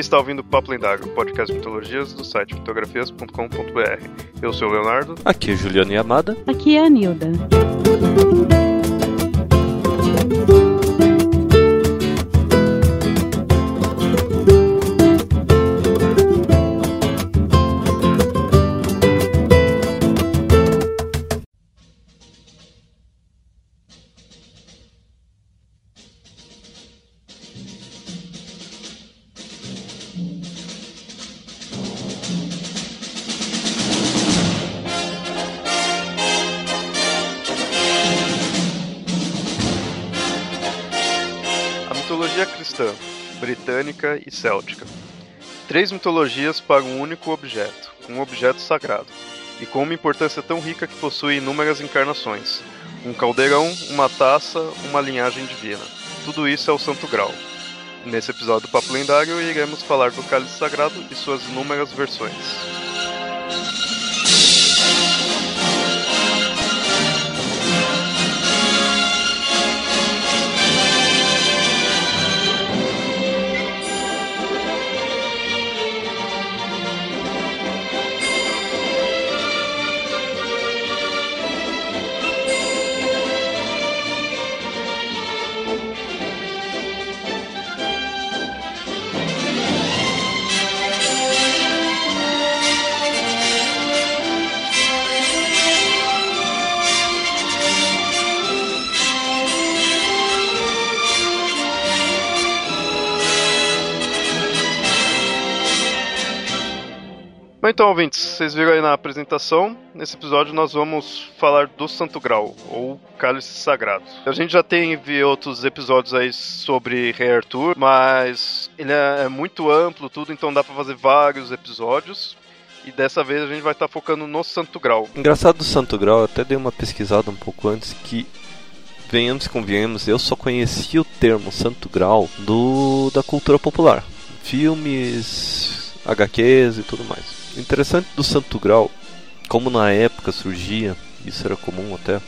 está ouvindo Papo Lendário, podcast de mitologias do site fotografias.com.br. Eu sou o Leonardo. Aqui é Juliana Yamada. Aqui é a Nilda. Três mitologias para um único objeto, um objeto sagrado, e com uma importância tão rica que possui inúmeras encarnações. Um caldeirão, uma taça, uma linhagem divina. Tudo isso é o Santo Grau. Nesse episódio do Papo Lendário, iremos falar do cálice sagrado e suas inúmeras versões. Então, ouvintes, vocês viram aí na apresentação. Nesse episódio nós vamos falar do Santo Grau, ou Cálice Sagrado. A gente já teve outros episódios aí sobre Rei Arthur, mas ele é muito amplo, tudo, então dá pra fazer vários episódios. E dessa vez a gente vai estar focando no Santo Grau. Engraçado do Santo Grau, eu até dei uma pesquisada um pouco antes que venhamos e convenhamos, eu só conhecia o termo Santo Grau do da cultura popular. Filmes, HQs e tudo mais. O interessante do Santo Grau, como na época surgia, isso era comum até,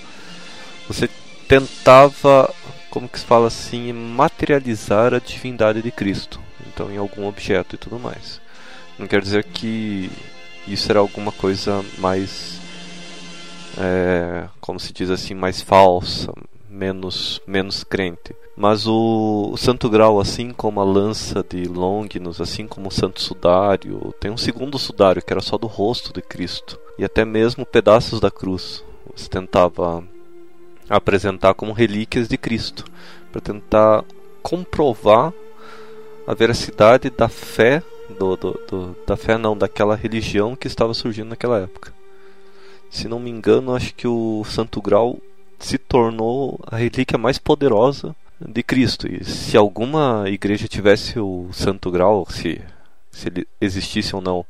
você tentava, como que se fala assim, materializar a divindade de Cristo. Então em algum objeto e tudo mais. Não quer dizer que isso era alguma coisa mais, é, como se diz assim, mais falsa, menos, menos crente. Mas o, o, Santo Grau, assim como a lança de Longinus, assim como o Santo Sudário, tem um segundo sudário que era só do rosto de Cristo. E até mesmo pedaços da cruz. Você tentava apresentar como relíquias de Cristo, para tentar comprovar a veracidade da fé, do, do, do, da fé não, daquela religião que estava surgindo naquela época. Se não me engano, acho que o Santo Grau se tornou a relíquia mais poderosa de Cristo. E se alguma igreja tivesse o Santo Grau, se, se ele existisse ou não,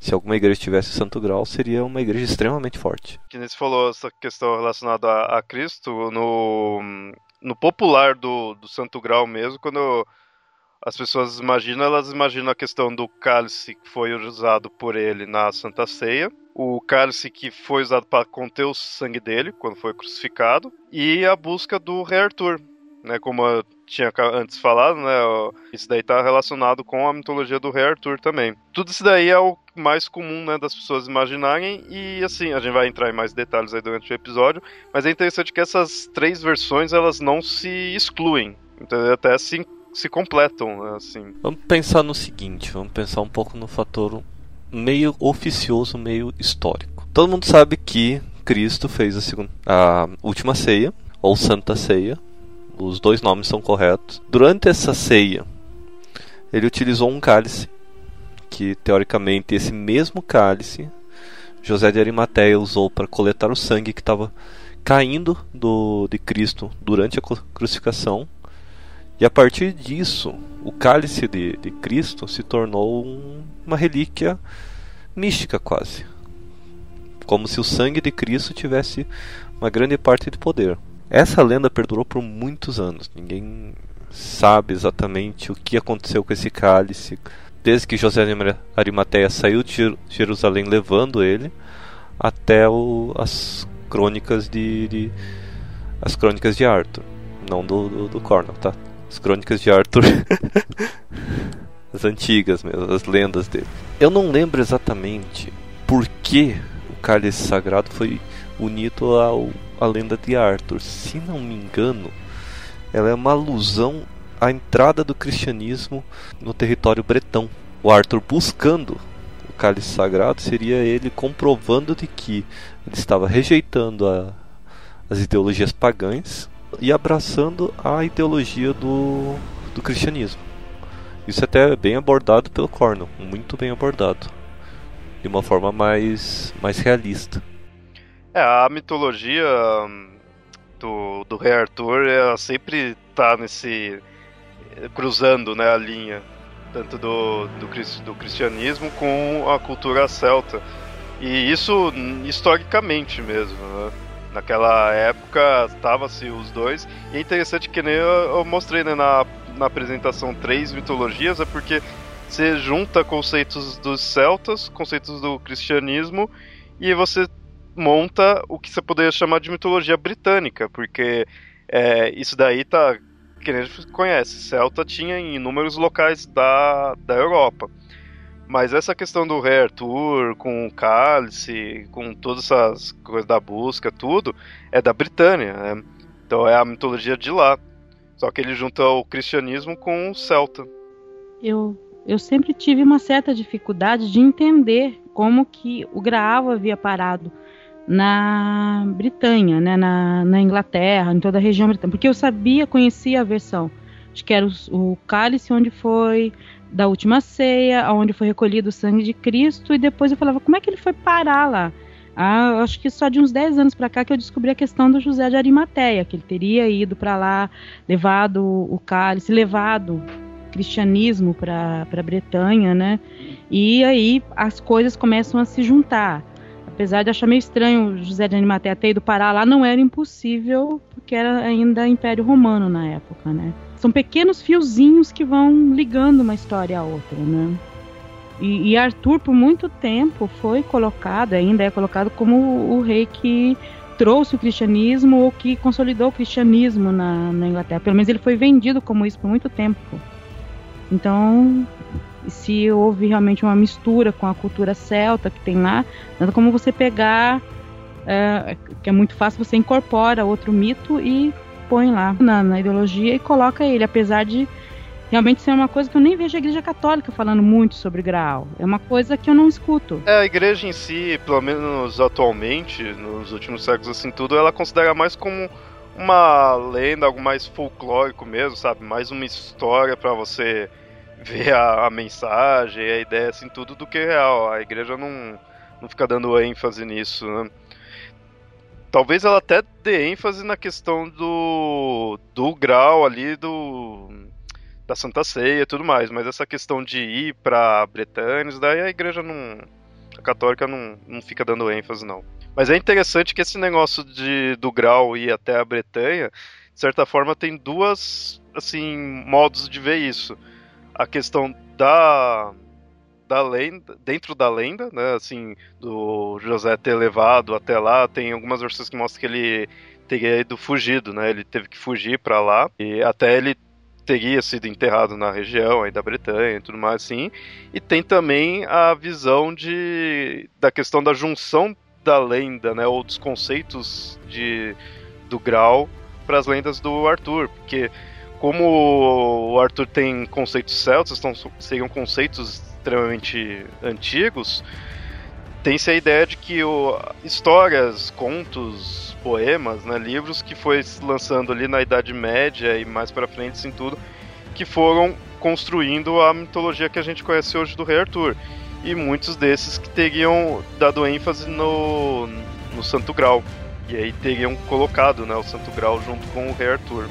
se alguma igreja tivesse o Santo Grau, seria uma igreja extremamente forte. Que nem você falou essa questão relacionada a, a Cristo, no, no popular do, do Santo Grau mesmo, quando as pessoas imaginam, elas imaginam a questão do cálice que foi usado por ele na Santa Ceia, o cálice que foi usado para conter o sangue dele quando foi crucificado, e a busca do Rei Arthur, né, como eu tinha antes falado, né, isso daí está relacionado com a mitologia do Rei Arthur também. Tudo isso daí é o mais comum, né, das pessoas imaginarem e assim, a gente vai entrar em mais detalhes aí durante o episódio, mas é interessante que essas três versões elas não se excluem, entendeu? até se, se completam, assim. Vamos pensar no seguinte, vamos pensar um pouco no fator meio oficioso, meio histórico. Todo mundo sabe que Cristo fez a, segunda, a última ceia, ou Santa Ceia, os dois nomes são corretos. Durante essa ceia, ele utilizou um cálice, que teoricamente esse mesmo cálice José de Arimateia usou para coletar o sangue que estava caindo do, de Cristo durante a crucificação. E a partir disso, o cálice de, de Cristo se tornou um, uma relíquia mística quase. Como se o sangue de Cristo tivesse uma grande parte de poder. Essa lenda perdurou por muitos anos. Ninguém sabe exatamente o que aconteceu com esse cálice. Desde que José de Arimateia saiu de Jerusalém levando ele, até o, as crônicas de, de, as crônicas de Arthur, não do, do, do tá? As crônicas de Arthur. as antigas mesmo, as lendas dele. Eu não lembro exatamente por que o cálice sagrado foi unido ao, à lenda de Arthur. Se não me engano, ela é uma alusão à entrada do cristianismo no território bretão. O Arthur buscando o cálice sagrado seria ele comprovando de que ele estava rejeitando a, as ideologias pagãs e abraçando a ideologia do, do cristianismo. Isso até é bem abordado pelo Cornell, muito bem abordado, de uma forma mais, mais realista. É, a mitologia hum, do, do rei Arthur ela sempre tá nesse cruzando né, a linha tanto do, do, do cristianismo com a cultura celta e isso historicamente mesmo né? Naquela época estava-se os dois e é interessante que nem eu, eu mostrei né, na na apresentação três mitologias é porque você junta conceitos dos celtas, conceitos do cristianismo e você monta o que você poderia chamar de mitologia britânica, porque é, isso daí tá que a gente conhece, Celta tinha em inúmeros locais da, da Europa. Mas essa questão do rei Arthur, com o cálice, com todas essas coisas da busca, tudo, é da Britânia. Né? Então é a mitologia de lá. Só que ele junta o cristianismo com o celta. Eu, eu sempre tive uma certa dificuldade de entender como que o Graal havia parado na Britânia, né, na, na Inglaterra, em toda a região britânica, porque eu sabia, conhecia a versão, acho que era o, o cálice onde foi da última ceia, onde foi recolhido o sangue de Cristo, e depois eu falava, como é que ele foi parar lá? Ah, acho que só de uns 10 anos para cá que eu descobri a questão do José de Arimateia, que ele teria ido para lá, levado o cálice, levado cristianismo para a Bretanha, né? E aí as coisas começam a se juntar. Apesar de achar meio estranho o José de Arimateia ter ido parar lá, não era impossível, porque era ainda Império Romano na época, né? São pequenos fiozinhos que vão ligando uma história à outra, né? E, e, Arthur, por muito tempo, foi colocado, ainda é colocado como o, o, rei que trouxe o cristianismo ou que consolidou o cristianismo na, na, Inglaterra. Pelo menos ele foi vendido como isso por muito tempo. Então, se houve realmente uma mistura com a cultura celta que tem lá, nada como você pegar, é, que é muito fácil, você incorpora outro mito e põe lá na, na ideologia e coloca ele, apesar de realmente é uma coisa que eu nem vejo a igreja católica falando muito sobre Graal. É uma coisa que eu não escuto. É, a igreja em si, pelo menos atualmente, nos últimos séculos assim tudo, ela considera mais como uma lenda, algo mais folclórico mesmo, sabe? Mais uma história para você ver a, a, mensagem, a ideia assim tudo do que real. A igreja não não fica dando ênfase nisso, né? Talvez ela até dê ênfase na questão do do grau ali do da Santa Ceia e tudo mais, mas essa questão de ir para Bretanha, daí a igreja não. A católica não, não fica dando ênfase, não. Mas é interessante que esse negócio de, do grau ir até a Bretanha, de certa forma, tem duas assim modos de ver isso. A questão da da lenda, dentro da lenda, né, assim, do José ter levado até lá, tem algumas versões que mostram que ele teria ido fugido, né? Ele teve que fugir para lá e até ele teria sido enterrado na região aí da Bretanha e tudo mais assim. E tem também a visão de da questão da junção da lenda, né, ou dos conceitos de do Grau para as lendas do Arthur, porque como o Arthur tem conceitos celtas, então seriam conceitos extremamente antigos, tem-se a ideia de que o, histórias, contos, poemas, né, livros que foi lançando ali na Idade Média e mais para frente, assim tudo, que foram construindo a mitologia que a gente conhece hoje do Rei Arthur. E muitos desses que teriam dado ênfase no, no Santo Grau. E aí teriam colocado né, o Santo Grau junto com o Rei Arthur.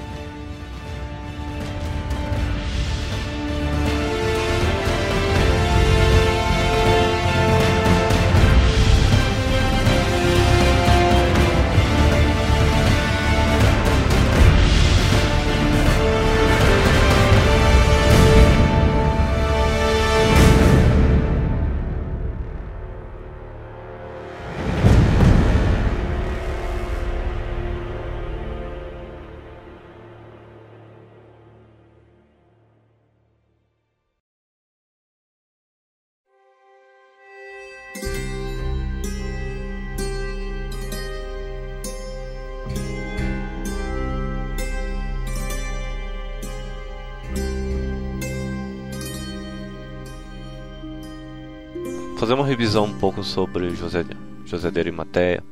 Fazer uma revisão um pouco sobre José, José de Arimateia.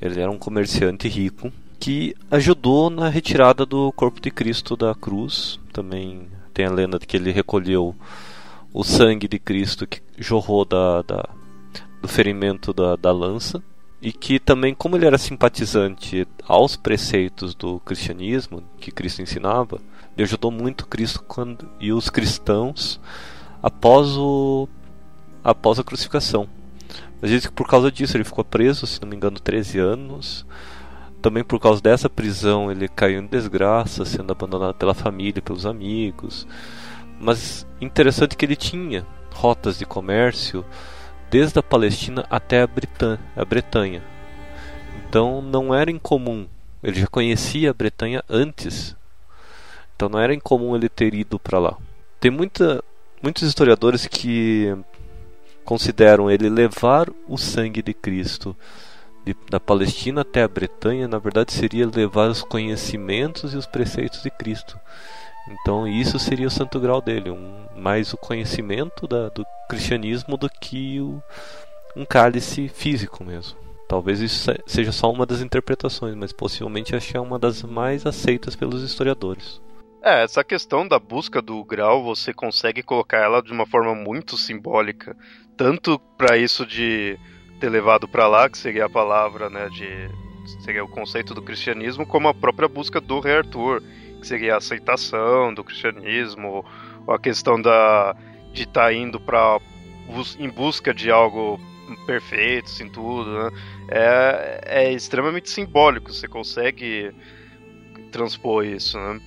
Ele era um comerciante rico que ajudou na retirada do corpo de Cristo da cruz. Também tem a lenda de que ele recolheu o sangue de Cristo que jorrou da, da do ferimento da, da lança e que também, como ele era simpatizante aos preceitos do cristianismo que Cristo ensinava, ele ajudou muito Cristo quando, e os cristãos após, o, após a crucificação. Mas diz que por causa disso ele ficou preso, se não me engano, 13 anos. Também por causa dessa prisão ele caiu em desgraça, sendo abandonado pela família, pelos amigos. Mas interessante que ele tinha rotas de comércio desde a Palestina até a, Britã a Bretanha. Então não era incomum, ele já conhecia a Bretanha antes. Então não era incomum ele ter ido para lá. Tem muita, muitos historiadores que consideram ele levar o sangue de Cristo de, da Palestina até a Bretanha, na verdade seria levar os conhecimentos e os preceitos de Cristo. Então isso seria o santo grau dele, um, mais o conhecimento da, do cristianismo do que o, um cálice físico mesmo. Talvez isso seja só uma das interpretações, mas possivelmente acho que é uma das mais aceitas pelos historiadores. É, essa questão da busca do grau, você consegue colocar ela de uma forma muito simbólica, tanto para isso de ter levado para lá, que seria a palavra, né, de seria o conceito do cristianismo, como a própria busca do rei Arthur que seria a aceitação do cristianismo, ou a questão da, de estar tá indo para em busca de algo perfeito, assim, tudo, né? é, é extremamente simbólico, você consegue transpor isso, né?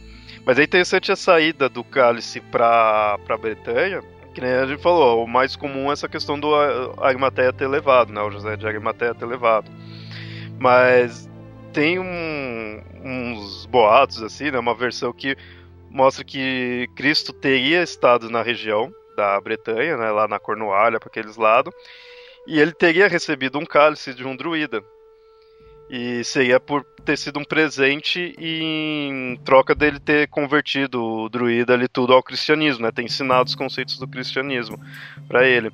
Mas é interessante a saída do cálice para a Bretanha, que nem a gente falou, o mais comum é essa questão do Arimateia ter levado, né? O José de Arimateia ter levado. Mas tem um, uns boatos, assim, né? Uma versão que mostra que Cristo teria estado na região da Bretanha, né? Lá na Cornualha, para aqueles lados. E ele teria recebido um cálice de um druida. E seria por ter sido um presente em troca dele ter convertido o druida ali tudo ao cristianismo, né? Ter ensinado os conceitos do cristianismo para ele.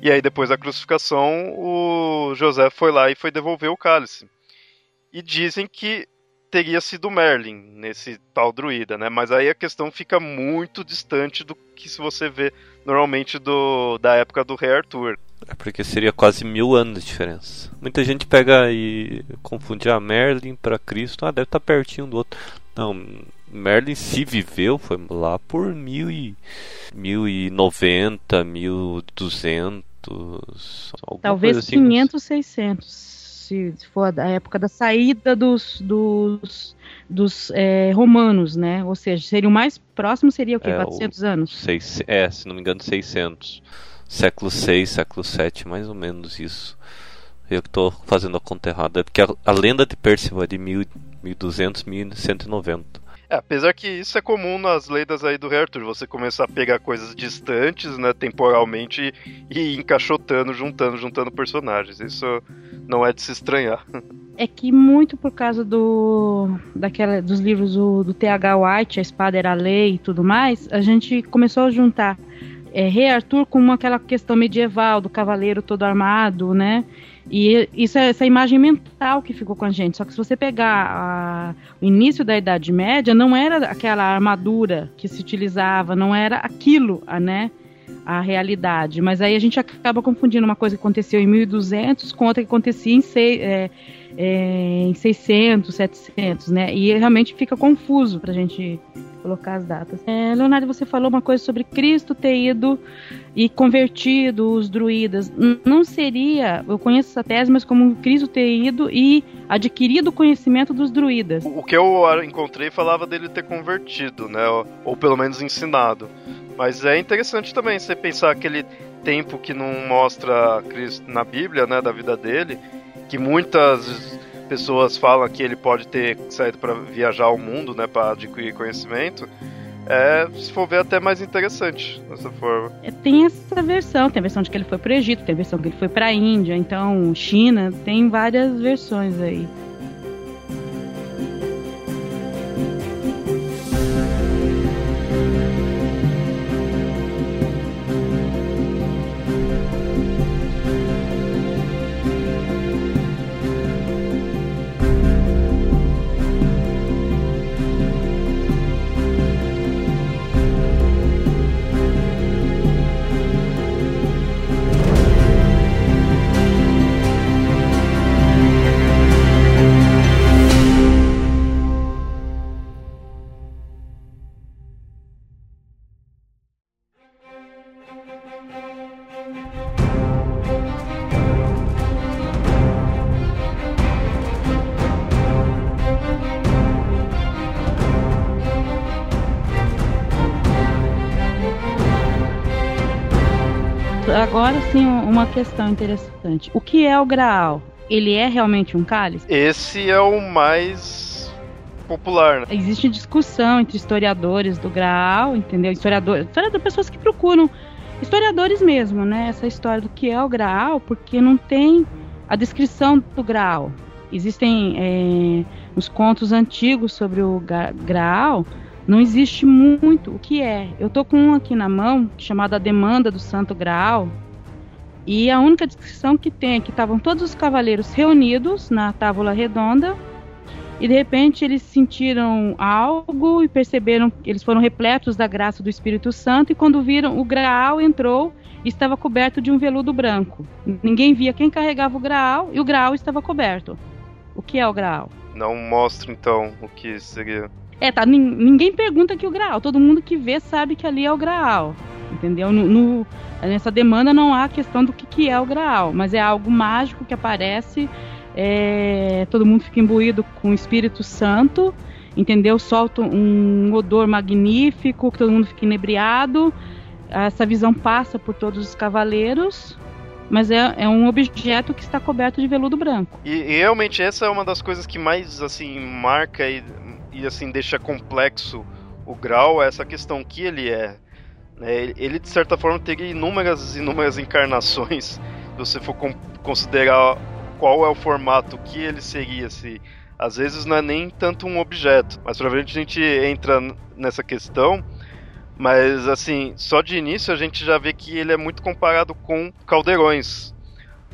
E aí, depois da crucificação, o José foi lá e foi devolver o cálice. E dizem que teria sido Merlin nesse tal druida, né? Mas aí a questão fica muito distante do que se você vê normalmente do, da época do Rei Arthur. É porque seria quase mil anos de diferença. Muita gente pega e confunde a ah, Merlin para Cristo, ah, deve estar tá pertinho do outro. Não, Merlin se viveu foi lá por mil e, mil e noventa, mil duzentos, talvez assim, 500, 600 se, for da época da saída dos, dos, dos é, romanos, né? Ou seja, seria o mais próximo seria o quê? É, 400 o, anos? Seis, é, se não me engano, 600. Século 6, século 7, mais ou menos isso. Eu que estou fazendo a conta errada. É porque a, a lenda de Percival é de 1200, 1190. É, apesar que isso é comum nas lendas aí do Rei Arthur, você começar a pegar coisas distantes, né, temporalmente, e encaixotando, juntando, juntando personagens. Isso não é de se estranhar. É que muito por causa do daquela, dos livros do, do T.H. White, A Espada Era a Lei e tudo mais, a gente começou a juntar é, Rei Arthur com aquela questão medieval do cavaleiro todo armado, né? E isso é essa imagem mental que ficou com a gente. Só que se você pegar a, o início da Idade Média, não era aquela armadura que se utilizava, não era aquilo, né? A realidade. Mas aí a gente acaba confundindo uma coisa que aconteceu em 1200 com outra que acontecia em, é, é, em 600, 700, né? E realmente fica confuso para a gente colocar as datas. É, Leonardo, você falou uma coisa sobre Cristo ter ido e convertido os druidas. Não seria, eu conheço essa tese, mas como Cristo ter ido e adquirido o conhecimento dos druidas. O que eu encontrei falava dele ter convertido, né? Ou, pelo menos ensinado. Mas é interessante também você pensar aquele tempo que não mostra Cristo na Bíblia, né, da vida dele, que muitas pessoas falam que ele pode ter saído para viajar ao mundo, né, para adquirir conhecimento é, se for ver, até mais interessante dessa forma. É, tem essa versão, tem a versão de que ele foi para o Egito, tem a versão que ele foi para a Índia, então China, tem várias versões aí. Uma questão interessante. O que é o Graal? Ele é realmente um cálice? Esse é o mais popular, né? Existe discussão entre historiadores do Graal, entendeu? Historiadores, historiadores pessoas que procuram historiadores mesmo, né? Essa história do que é o Graal, porque não tem a descrição do Graal. Existem é, os contos antigos sobre o Graal, não existe muito o que é. Eu tô com um aqui na mão, chamado A Demanda do Santo Graal, e a única descrição que tem é que estavam todos os cavaleiros reunidos na tábua redonda, e de repente eles sentiram algo e perceberam que eles foram repletos da graça do Espírito Santo, e quando viram, o Graal entrou e estava coberto de um veludo branco. Ninguém via quem carregava o Graal, e o Graal estava coberto. O que é o Graal? Não mostra então o que seria. É, tá. Ninguém pergunta que o Graal. Todo mundo que vê sabe que ali é o Graal. Entendeu? No, no, nessa demanda não há questão do que, que é o Graal, mas é algo mágico que aparece. É, todo mundo fica imbuído com o Espírito Santo, entendeu? Solta um odor magnífico, que todo mundo fica inebriado. Essa visão passa por todos os cavaleiros mas é, é um objeto que está coberto de veludo branco. E, realmente essa é uma das coisas que mais assim marca e, e assim deixa complexo o grau, é essa questão que ele é. Né? Ele de certa forma teria inúmeras inúmeras encarnações, se você for considerar qual é o formato que ele seria se às vezes não é nem tanto um objeto, mas provavelmente a gente entra nessa questão mas, assim, só de início a gente já vê que ele é muito comparado com caldeirões.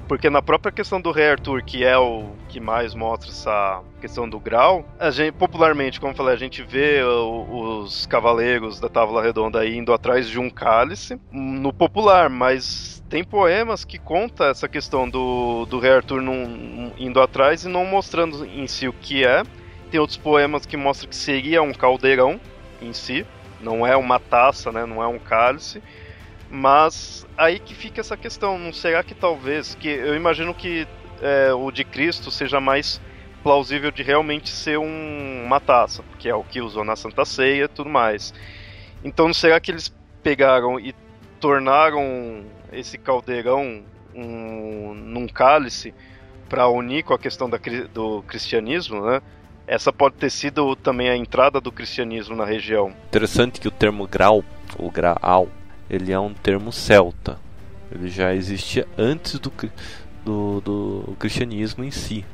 Porque na própria questão do Rei Arthur, que é o que mais mostra essa questão do grau, a gente, popularmente, como eu falei, a gente vê os cavaleiros da Távola Redonda indo atrás de um cálice no popular, mas tem poemas que conta essa questão do, do Rei Arthur num, indo atrás e não mostrando em si o que é. Tem outros poemas que mostram que seria um caldeirão em si. Não é uma taça, né? Não é um cálice. Mas aí que fica essa questão. Não será que talvez. que Eu imagino que é, o de Cristo seja mais plausível de realmente ser um, uma taça, que é o que usou na Santa Ceia e tudo mais. Então não será que eles pegaram e tornaram esse caldeirão um, num cálice para unir com a questão da, do cristianismo, né? essa pode ter sido também a entrada do cristianismo na região. Interessante que o termo grau, ou graal, ele é um termo celta. Ele já existia antes do, do, do cristianismo em si,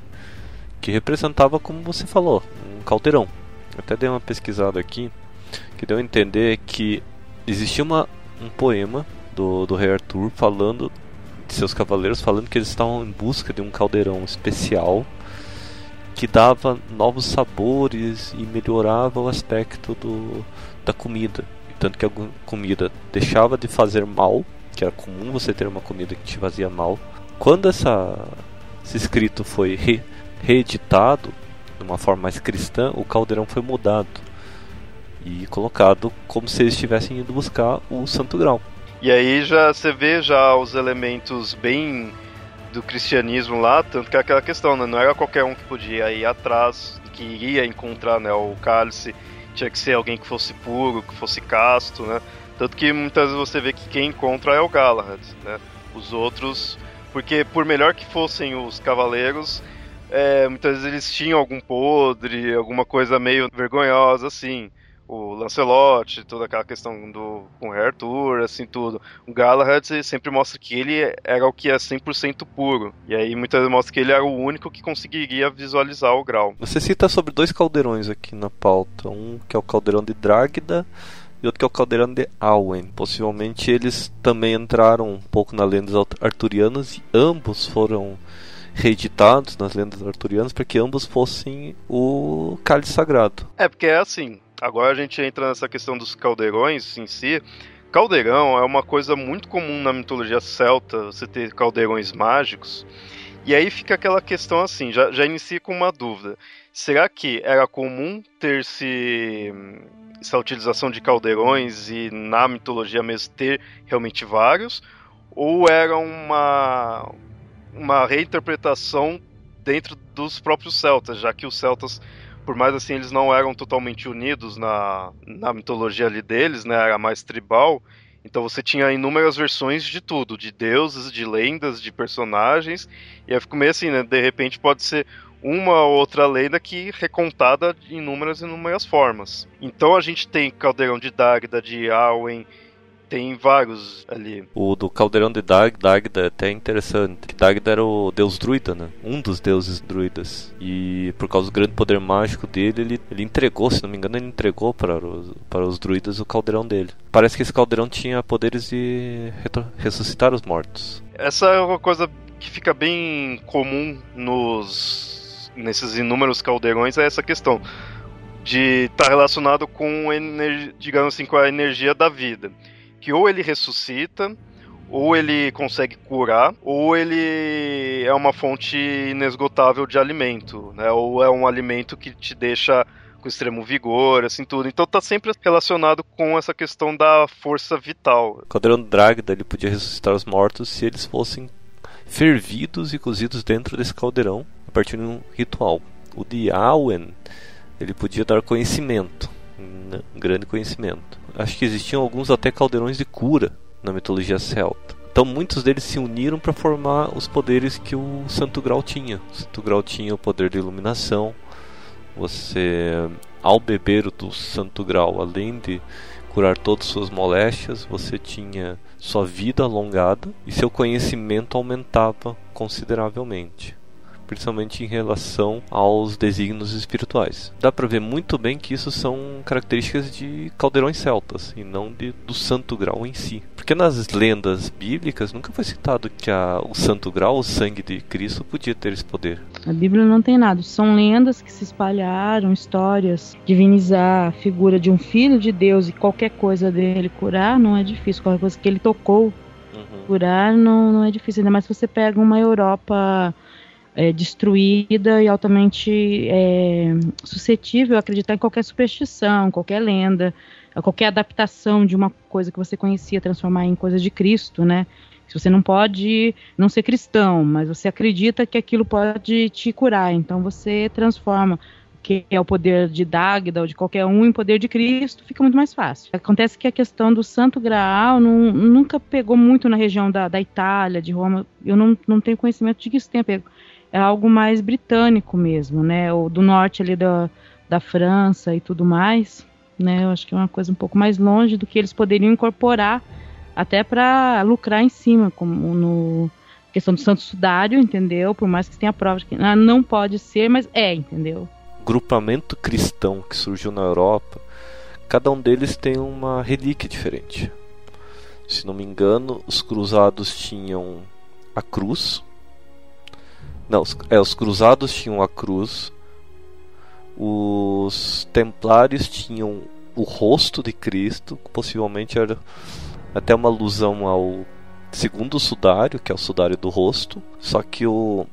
que representava, como você falou, um caldeirão. até dei uma pesquisada aqui, que deu a entender que existia uma, um poema do, do rei Arthur falando de seus cavaleiros, falando que eles estavam em busca de um caldeirão especial que dava novos sabores e melhorava o aspecto do, da comida. Tanto que a comida deixava de fazer mal, que era comum você ter uma comida que te fazia mal. Quando essa, esse escrito foi re, reeditado de uma forma mais cristã, o caldeirão foi mudado e colocado como se eles estivessem indo buscar o Santo Grau. E aí já você vê já os elementos bem do cristianismo lá, tanto que é aquela questão, né? Não era qualquer um que podia ir atrás, que iria encontrar né, o cálice, tinha que ser alguém que fosse puro, que fosse casto, né? Tanto que muitas vezes você vê que quem encontra é o Galahad, né? Os outros, porque por melhor que fossem os cavaleiros, é, muitas vezes eles tinham algum podre, alguma coisa meio vergonhosa assim o Lancelot, toda aquela questão do com o Arthur, assim tudo. O Galahad sempre mostra que ele era o que é 100% puro. E aí muitas vezes mostra que ele era o único que conseguiria visualizar o grau. Você cita sobre dois caldeirões aqui na pauta, um que é o caldeirão de Drágida e outro que é o caldeirão de Alwen. Possivelmente eles também entraram um pouco nas lendas arturianas e ambos foram reeditados nas lendas arturianas para que ambos fossem o cálice sagrado. É, porque é assim, Agora a gente entra nessa questão dos caldeirões em si. Caldeirão é uma coisa muito comum na mitologia celta, você ter caldeirões mágicos. E aí fica aquela questão assim, já, já inicia com uma dúvida. Será que era comum ter-se essa utilização de caldeirões e na mitologia mesmo ter realmente vários? Ou era uma, uma reinterpretação dentro dos próprios celtas, já que os celtas por mais assim eles não eram totalmente unidos na, na mitologia ali deles, né? Era mais tribal. Então você tinha inúmeras versões de tudo, de deuses, de lendas, de personagens, e aí ficou meio assim, né? De repente pode ser uma ou outra lenda que recontada em inúmeras e inúmeras formas. Então a gente tem Caldeirão de Dagda, de Arwen, tem vários ali. O do Caldeirão de Dag, Dagda é até interessante. Dagda era o deus druida, né? Um dos deuses druidas. E por causa do grande poder mágico dele, ele, ele entregou, se não me engano, ele entregou para os, para os druidas o caldeirão dele. Parece que esse caldeirão tinha poderes de ressuscitar os mortos. Essa é uma coisa que fica bem comum nos nesses inúmeros caldeirões é essa questão de estar tá relacionado com, digamos assim, com a energia da vida que ou ele ressuscita, ou ele consegue curar, ou ele é uma fonte inesgotável de alimento, né? Ou é um alimento que te deixa com extremo vigor, assim tudo. Então tá sempre relacionado com essa questão da força vital. O Caldeirão Dragda ele podia ressuscitar os mortos se eles fossem fervidos e cozidos dentro desse caldeirão a partir de um ritual. O de Awen ele podia dar conhecimento, grande conhecimento acho que existiam alguns até caldeirões de cura na mitologia celta. Então muitos deles se uniram para formar os poderes que o Santo Grau tinha. O Santo Grau tinha o poder de iluminação. Você, ao beber do Santo Grau, além de curar todas suas moléstias, você tinha sua vida alongada e seu conhecimento aumentava consideravelmente principalmente em relação aos desígnios espirituais. Dá para ver muito bem que isso são características de caldeirões celtas e não de, do santo grau em si. Porque nas lendas bíblicas nunca foi citado que a, o santo grau, o sangue de Cristo, podia ter esse poder. A Bíblia não tem nada. São lendas que se espalharam, histórias. Divinizar a figura de um filho de Deus e qualquer coisa dele curar não é difícil. Qualquer coisa que ele tocou uhum. curar não, não é difícil. Ainda mais se você pega uma Europa é, destruída e altamente é, suscetível a acreditar em qualquer superstição, qualquer lenda, qualquer adaptação de uma coisa que você conhecia, transformar em coisa de Cristo, né? Se você não pode não ser cristão, mas você acredita que aquilo pode te curar, então você transforma que é o poder de Dagda ou de qualquer um em poder de Cristo, fica muito mais fácil. Acontece que a questão do Santo Graal não, nunca pegou muito na região da, da Itália, de Roma. Eu não, não tenho conhecimento de que isso tenha pego é algo mais britânico mesmo, né? Ou do norte ali da, da França e tudo mais, né? Eu acho que é uma coisa um pouco mais longe do que eles poderiam incorporar até para lucrar em cima, como no questão do Santo Sudário, entendeu? Por mais que tenha provas que ah, não pode ser, mas é, entendeu? Grupamento cristão que surgiu na Europa, cada um deles tem uma relíquia diferente. Se não me engano, os cruzados tinham a cruz, não, os, é, os cruzados tinham a cruz, os templários tinham o rosto de Cristo, possivelmente era até uma alusão ao segundo sudário, que é o sudário do rosto, só que o,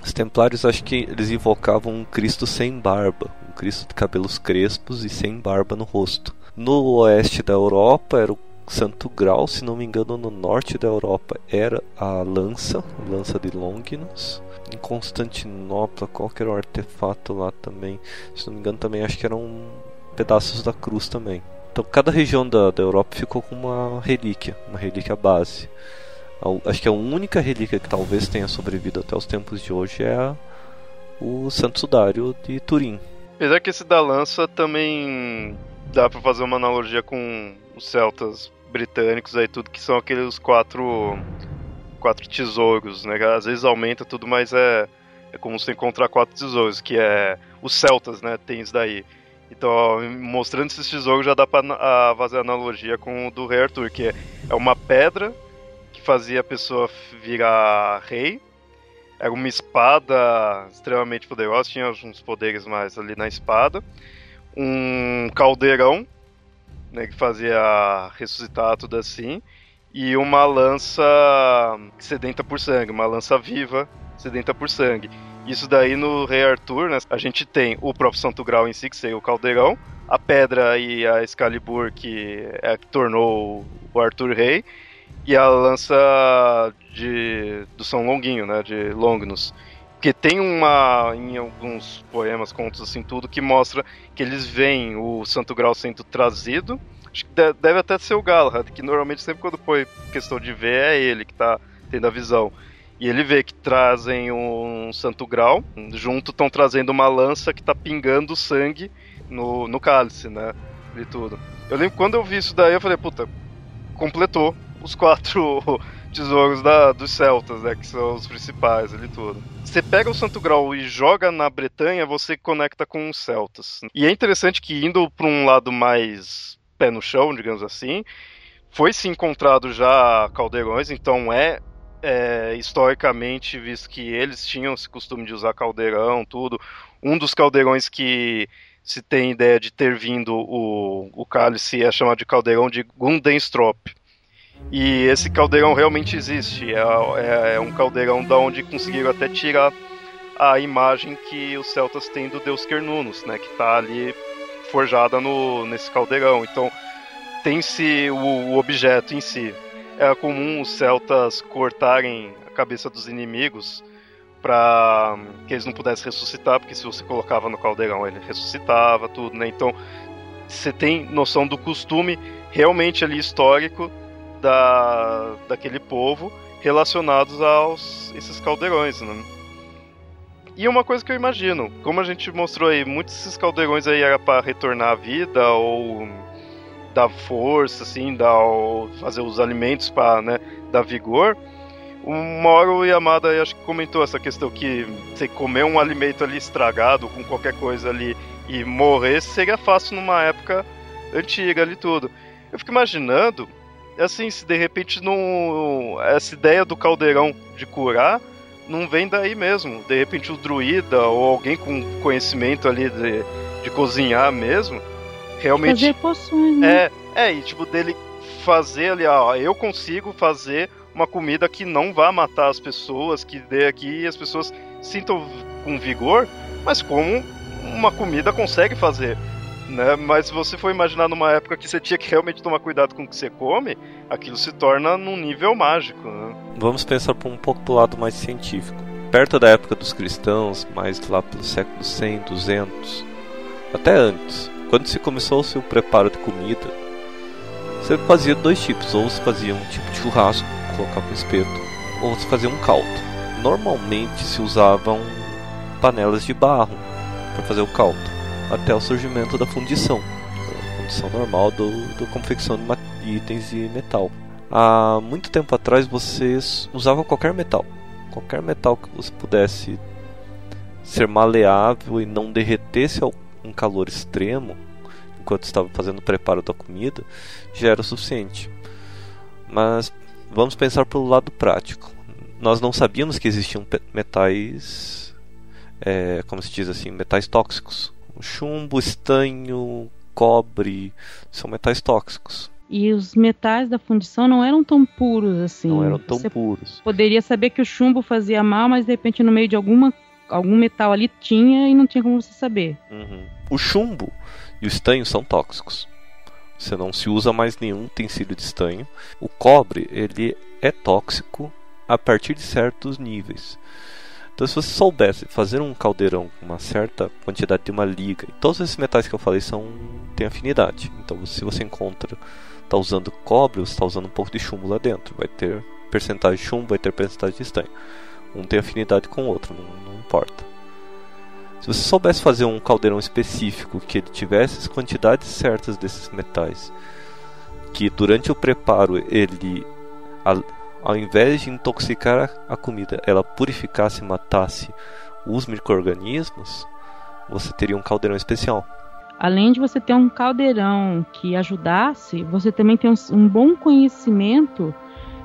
os templários acho que eles invocavam um Cristo sem barba, um Cristo de cabelos crespos e sem barba no rosto. No oeste da Europa era o Santo Grau, se não me engano, no norte da Europa era a lança, a lança de Longinus. Em Constantinopla, qualquer artefato lá também, se não me engano, também acho que eram pedaços da cruz também. Então cada região da, da Europa ficou com uma relíquia, uma relíquia base. A, acho que a única relíquia que talvez tenha sobrevivido até os tempos de hoje é a, o Santo Sudário de Turim. Apesar que esse da lança também dá para fazer uma analogia com os celtas britânicos aí, tudo que são aqueles quatro quatro tesouros, né? Às vezes aumenta tudo, mas é, é como se encontrar quatro tesouros, que é os celtas, né? Tem isso daí. Então, ó, mostrando esses tesouros já dá pra a, fazer analogia com o do rei Arthur, que é, é uma pedra que fazia a pessoa virar rei. Era uma espada extremamente poderosa, tinha uns poderes mais ali na espada. Um caldeirão né, que fazia ressuscitar tudo assim, e uma lança sedenta por sangue, uma lança viva sedenta por sangue. Isso daí no Rei Arthur, né, a gente tem o próprio Santo Grau em si, que seria o caldeirão, a pedra e a Excalibur, que é que tornou o Arthur rei, e a lança de, do São Longuinho, né, de Longinus, Porque tem uma. em alguns poemas, contos assim, tudo, que mostra que eles veem o Santo Grau sendo trazido. Acho que deve até ser o Galahad, que normalmente sempre quando foi questão de ver é ele que tá tendo a visão. E ele vê que trazem um Santo Grau, junto estão trazendo uma lança que tá pingando sangue no, no cálice, né? De tudo. Eu lembro quando eu vi isso daí, eu falei, puta, completou os quatro tesouros da, dos celtas, né? Que são os principais ali tudo. Você pega o Santo Grau e joga na Bretanha, você conecta com os celtas. E é interessante que indo para um lado mais pé no chão, digamos assim, foi se encontrado já caldeirões, então é, é, historicamente visto que eles tinham esse costume de usar caldeirão, tudo. Um dos caldeirões que se tem ideia de ter vindo o, o cálice é chamado de caldeirão de Gundenstrop. E esse caldeirão realmente existe. É, é, é, um caldeirão da onde conseguiram até tirar a imagem que os celtas têm do deus Cernunnos, né? Que está ali forjada no, nesse caldeirão. Então tem-se o, o objeto em si. Era comum os celtas cortarem a cabeça dos inimigos para que eles não pudessem ressuscitar, porque se você colocava no caldeirão ele ressuscitava, tudo, né? Então você tem noção do costume realmente ali histórico da, daquele povo relacionados aos esses caldeirões, né? E uma coisa que eu imagino, como a gente mostrou aí, muitos desses caldeirões aí era para retornar à vida ou dar força, assim, dar fazer os alimentos para né, dar vigor. Uma hora o Yamada acho que comentou essa questão que você comer um alimento ali estragado com qualquer coisa ali e morrer seria fácil numa época antiga ali tudo. Eu fico imaginando assim, se de repente não. Essa ideia do caldeirão de curar não vem daí mesmo. De repente o druida ou alguém com conhecimento ali de, de cozinhar mesmo, realmente. Fazer poções, né? É, é, e tipo, dele fazer ali, ó, eu consigo fazer uma comida que não vá matar as pessoas, que dê aqui e as pessoas sintam com vigor, mas como uma comida consegue fazer né? Mas se você for imaginar numa época que você tinha que realmente tomar cuidado com o que você come, aquilo se torna num nível mágico, né? Vamos pensar um pouco do lado mais científico. Perto da época dos cristãos, mais lá pelo século 100, 200, até antes, quando se começou o seu preparo de comida, você fazia dois tipos, ou se fazia um tipo de churrasco, colocava um espeto, ou se fazia um caldo. Normalmente se usavam panelas de barro para fazer o caldo até o surgimento da fundição, a fundição normal do, do confecção de itens de metal. Há muito tempo atrás vocês usavam qualquer metal, qualquer metal que você pudesse ser maleável e não derretesse um calor extremo enquanto estava fazendo o preparo da comida já era o suficiente. Mas vamos pensar pelo lado prático. Nós não sabíamos que existiam metais, é, como se diz assim, metais tóxicos chumbo, estanho, cobre, são metais tóxicos. E os metais da fundição não eram tão puros assim. Não eram tão Você puros. Poderia saber que o chumbo fazia mal, mas de repente no meio de alguma algum metal ali tinha e não tinha como você saber. Uhum. O chumbo e o estanho são tóxicos. Você não se usa mais nenhum utensílio de estanho. O cobre ele é tóxico a partir de certos níveis. Então, se você soubesse fazer um caldeirão com uma certa quantidade de uma liga, e todos esses metais que eu falei são têm afinidade. Então, se você encontra, está usando cobre, você está usando um pouco de chumbo lá dentro, vai ter percentagem de chumbo, vai ter percentagem de estanho. Um tem afinidade com o outro, não, não importa. Se você soubesse fazer um caldeirão específico que ele tivesse as quantidades certas desses metais, que durante o preparo ele ao invés de intoxicar a comida, ela purificasse e matasse os micro-organismos, você teria um caldeirão especial. Além de você ter um caldeirão que ajudasse, você também tem um, bom conhecimento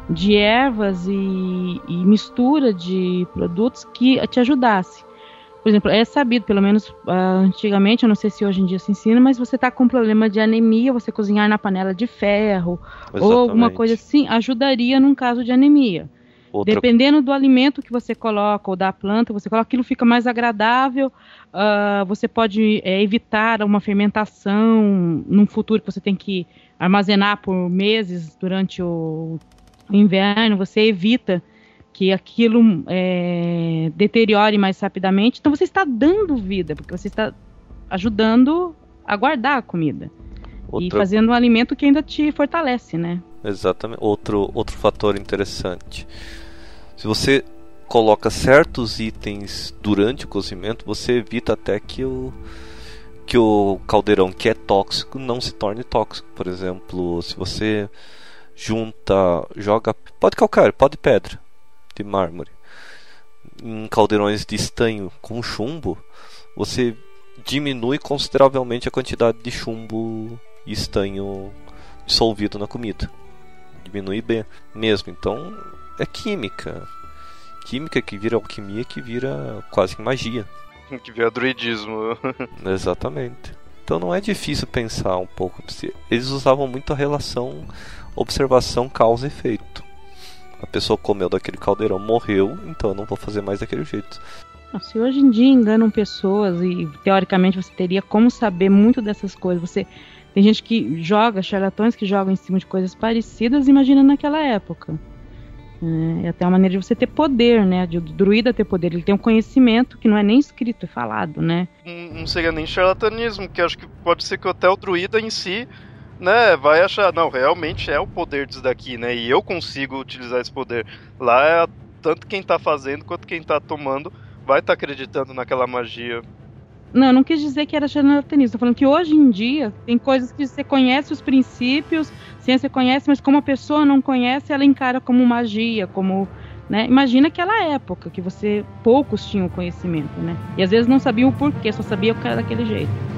de ervas e, e mistura de produtos que te ajudasse. Por exemplo, é sabido, pelo menos uh, antigamente, eu não sei se hoje em dia se ensina, mas você está com problema de anemia, você cozinhar na panela de ferro Exatamente. ou alguma coisa assim, ajudaria num caso de anemia. Outra... Dependendo do alimento que você coloca ou da planta, você coloca, aquilo fica mais agradável. Uh, você pode é, evitar uma fermentação num futuro que você tem que armazenar por meses durante o inverno. Você evita que aquilo é, deteriore mais rapidamente. Então você está dando vida, porque você está ajudando a guardar a comida. Outra... E fazendo um alimento que ainda te fortalece, né? Exatamente. Outro, outro fator interessante. Se você coloca certos itens durante o cozimento, você evita até que o que o caldeirão que é tóxico não se torne tóxico. Por exemplo, se você junta, joga, pode calcário, pode pedra de mármore, em caldeirões de estanho com chumbo, você diminui consideravelmente a quantidade de chumbo e estanho dissolvido na comida. Diminui bem mesmo. Então é química. Química que vira alquimia que vira quase magia. Que vira druidismo. Exatamente. Então não é difícil pensar um pouco. Eles usavam muito a relação observação causa efeito. A pessoa comeu daquele caldeirão, morreu, então eu não vou fazer mais daquele jeito. Se hoje em dia enganam pessoas e teoricamente você teria como saber muito dessas coisas, você tem gente que joga, charlatões que jogam em cima de coisas parecidas, imagina naquela época. É, até uma maneira de você ter poder, né? De o druida ter poder. Ele tem um conhecimento que não é nem escrito, é falado, né? Não, não seria nem charlatanismo, que acho que pode ser que até o druida em si, né, vai achar, não, realmente é o poder disso daqui, né? E eu consigo utilizar esse poder. Lá é tanto quem tá fazendo quanto quem tá tomando vai estar tá acreditando naquela magia. Não, eu não quis dizer que era charlatanismo. Tô falando que hoje em dia tem coisas que você conhece os princípios, ciência conhece, mas como a pessoa não conhece, ela encara como magia, como. Né? Imagina aquela época que você poucos tinham conhecimento, né? E às vezes não sabiam o porquê, só sabia que era daquele jeito.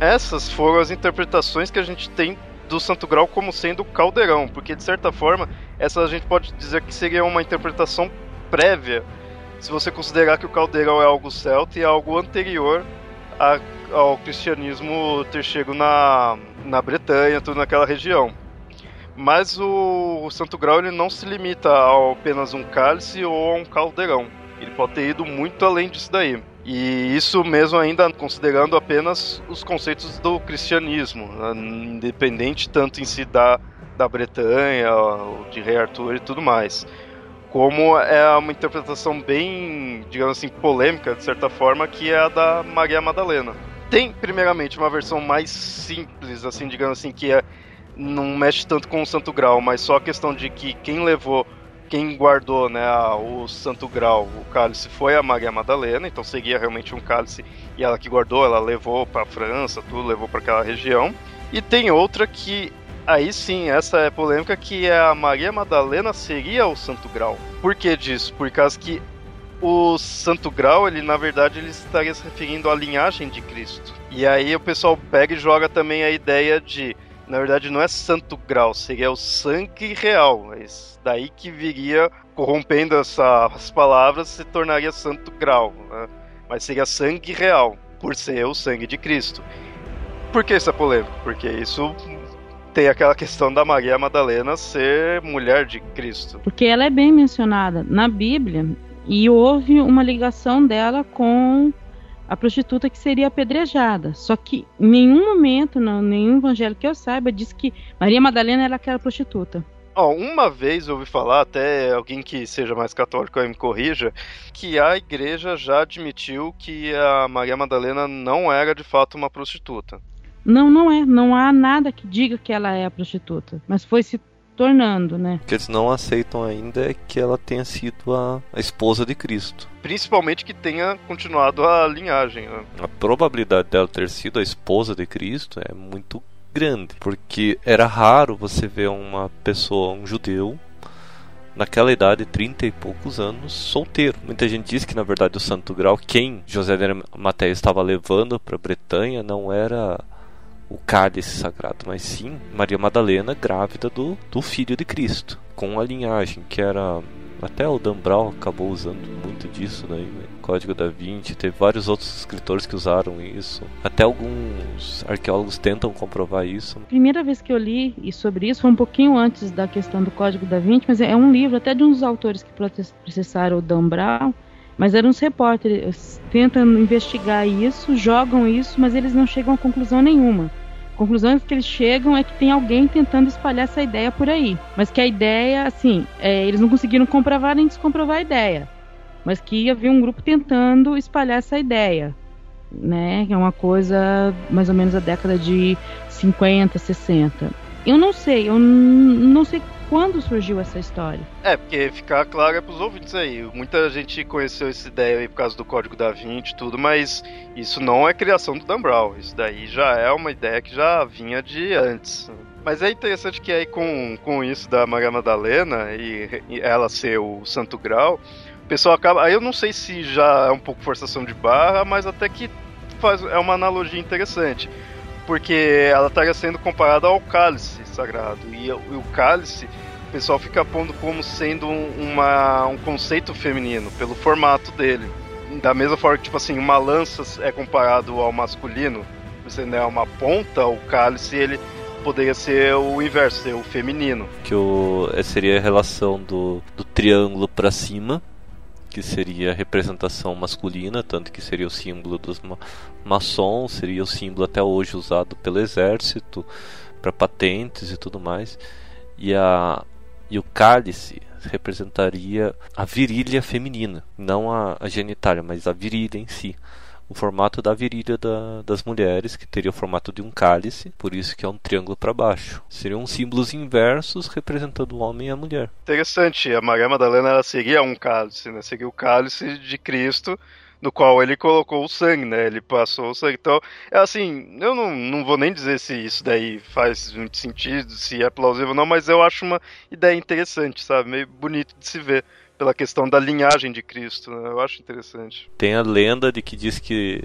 Essas foram as interpretações que a gente tem do Santo Grau como sendo caldeirão, porque de certa forma, essa a gente pode dizer que seria uma interpretação prévia, se você considerar que o caldeirão é algo celta e é algo anterior a, ao cristianismo ter chegado na, na Bretanha, tudo naquela região. Mas o, o Santo Grau ele não se limita a apenas um cálice ou a um caldeirão. Ele pode ter ido muito além disso daí. E isso mesmo ainda considerando apenas os conceitos do cristianismo, né? independente tanto em si da, da Bretanha, de Rei Arthur e tudo mais. Como é uma interpretação bem, digamos assim, polêmica, de certa forma, que é a da Maria Madalena. Tem, primeiramente, uma versão mais simples, assim, digamos assim, que é, não mexe tanto com o Santo Grau, mas só a questão de que quem levou quem guardou né, o Santo Grau, o cálice, foi a Maria Madalena, então seguia realmente um cálice e ela que guardou, ela levou para a França, tudo, levou para aquela região. E tem outra que, aí sim, essa é polêmica, que é a Maria Madalena seria o Santo Grau. Por que disso? Por causa que o Santo Grau, ele na verdade ele estaria se referindo à linhagem de Cristo. E aí o pessoal pega e joga também a ideia de na verdade não é santo grau, seria o sangue real. É daí que viria, corrompendo essas palavras, se tornaria santo grau. Né? Mas seria sangue real, por ser o sangue de Cristo. Por que essa polêmica? Porque isso tem aquela questão da Maria Madalena ser mulher de Cristo. Porque ela é bem mencionada na Bíblia e houve uma ligação dela com a prostituta que seria apedrejada. Só que em nenhum momento, não, nenhum evangelho que eu saiba, diz que Maria Madalena era aquela prostituta. Oh, uma vez eu ouvi falar, até alguém que seja mais católico aí me corrija, que a igreja já admitiu que a Maria Madalena não era de fato uma prostituta. Não, não é. Não há nada que diga que ela é a prostituta. Mas foi se tornando, né? O que eles não aceitam ainda é que ela tenha sido a, a esposa de Cristo. Principalmente que tenha continuado a linhagem. Né? A probabilidade dela ter sido a esposa de Cristo é muito grande, porque era raro você ver uma pessoa, um judeu, naquela idade, 30 e poucos anos, solteiro. Muita gente diz que na verdade o Santo Grau, quem José de Arimateia estava levando para Bretanha, não era o cálice sagrado, mas sim Maria Madalena grávida do, do filho de Cristo, com a linhagem que era até o Dan Brown acabou usando muito disso, né? Código da Vinci, teve vários outros escritores que usaram isso. Até alguns arqueólogos tentam comprovar isso. Primeira vez que eu li sobre isso foi um pouquinho antes da questão do Código da Vinci, mas é um livro até de dos autores que processaram o Dan Brown, mas eram uns repórteres tentam investigar isso, jogam isso, mas eles não chegam a conclusão nenhuma conclusões que eles chegam é que tem alguém tentando espalhar essa ideia por aí. Mas que a ideia, assim, é, eles não conseguiram comprovar nem descomprovar a ideia. Mas que havia um grupo tentando espalhar essa ideia. Né? É uma coisa mais ou menos a década de 50, 60. Eu não sei, eu não sei quando surgiu essa história? É, porque ficar claro é pros ouvintes aí. Muita gente conheceu essa ideia aí por causa do Código da Vinci e tudo, mas isso não é criação do Dan Brown. Isso daí já é uma ideia que já vinha de antes. Mas é interessante que aí com, com isso da Maria Madalena e, e ela ser o Santo Grau, o pessoal acaba. Aí eu não sei se já é um pouco forçação de barra, mas até que faz, é uma analogia interessante. Porque ela estaria sendo comparada ao cálice sagrado. E, o cálice, o pessoal fica pondo como sendo um, uma, um conceito feminino, pelo formato dele. Da mesma forma que, tipo assim, uma lança é comparado ao masculino, você não é uma ponta, o cálice ele poderia ser o inverso, ser o feminino. Que o, seria a relação do, do triângulo para cima, que seria a representação masculina, tanto que seria o símbolo dos ma maçons, seria o símbolo até hoje usado pelo exército para patentes e tudo mais. E, a, e o cálice representaria a virilha feminina, não a, a genitália, mas a virilha em si. O formato da virilha da, das mulheres, que teria o formato de um cálice, por isso que é um triângulo para baixo. Seriam símbolos inversos representando o homem e a mulher. Interessante, a Maria Madalena ela seria um cálice, né? Seria o cálice de Cristo no qual ele colocou o sangue, né? Ele passou o sangue. Então, é assim, eu não, não vou nem dizer se isso daí faz muito sentido, se é plausível ou não, mas eu acho uma ideia interessante, sabe? Meio bonito de se ver. Pela questão da linhagem de Cristo, né? eu acho interessante. Tem a lenda de que diz que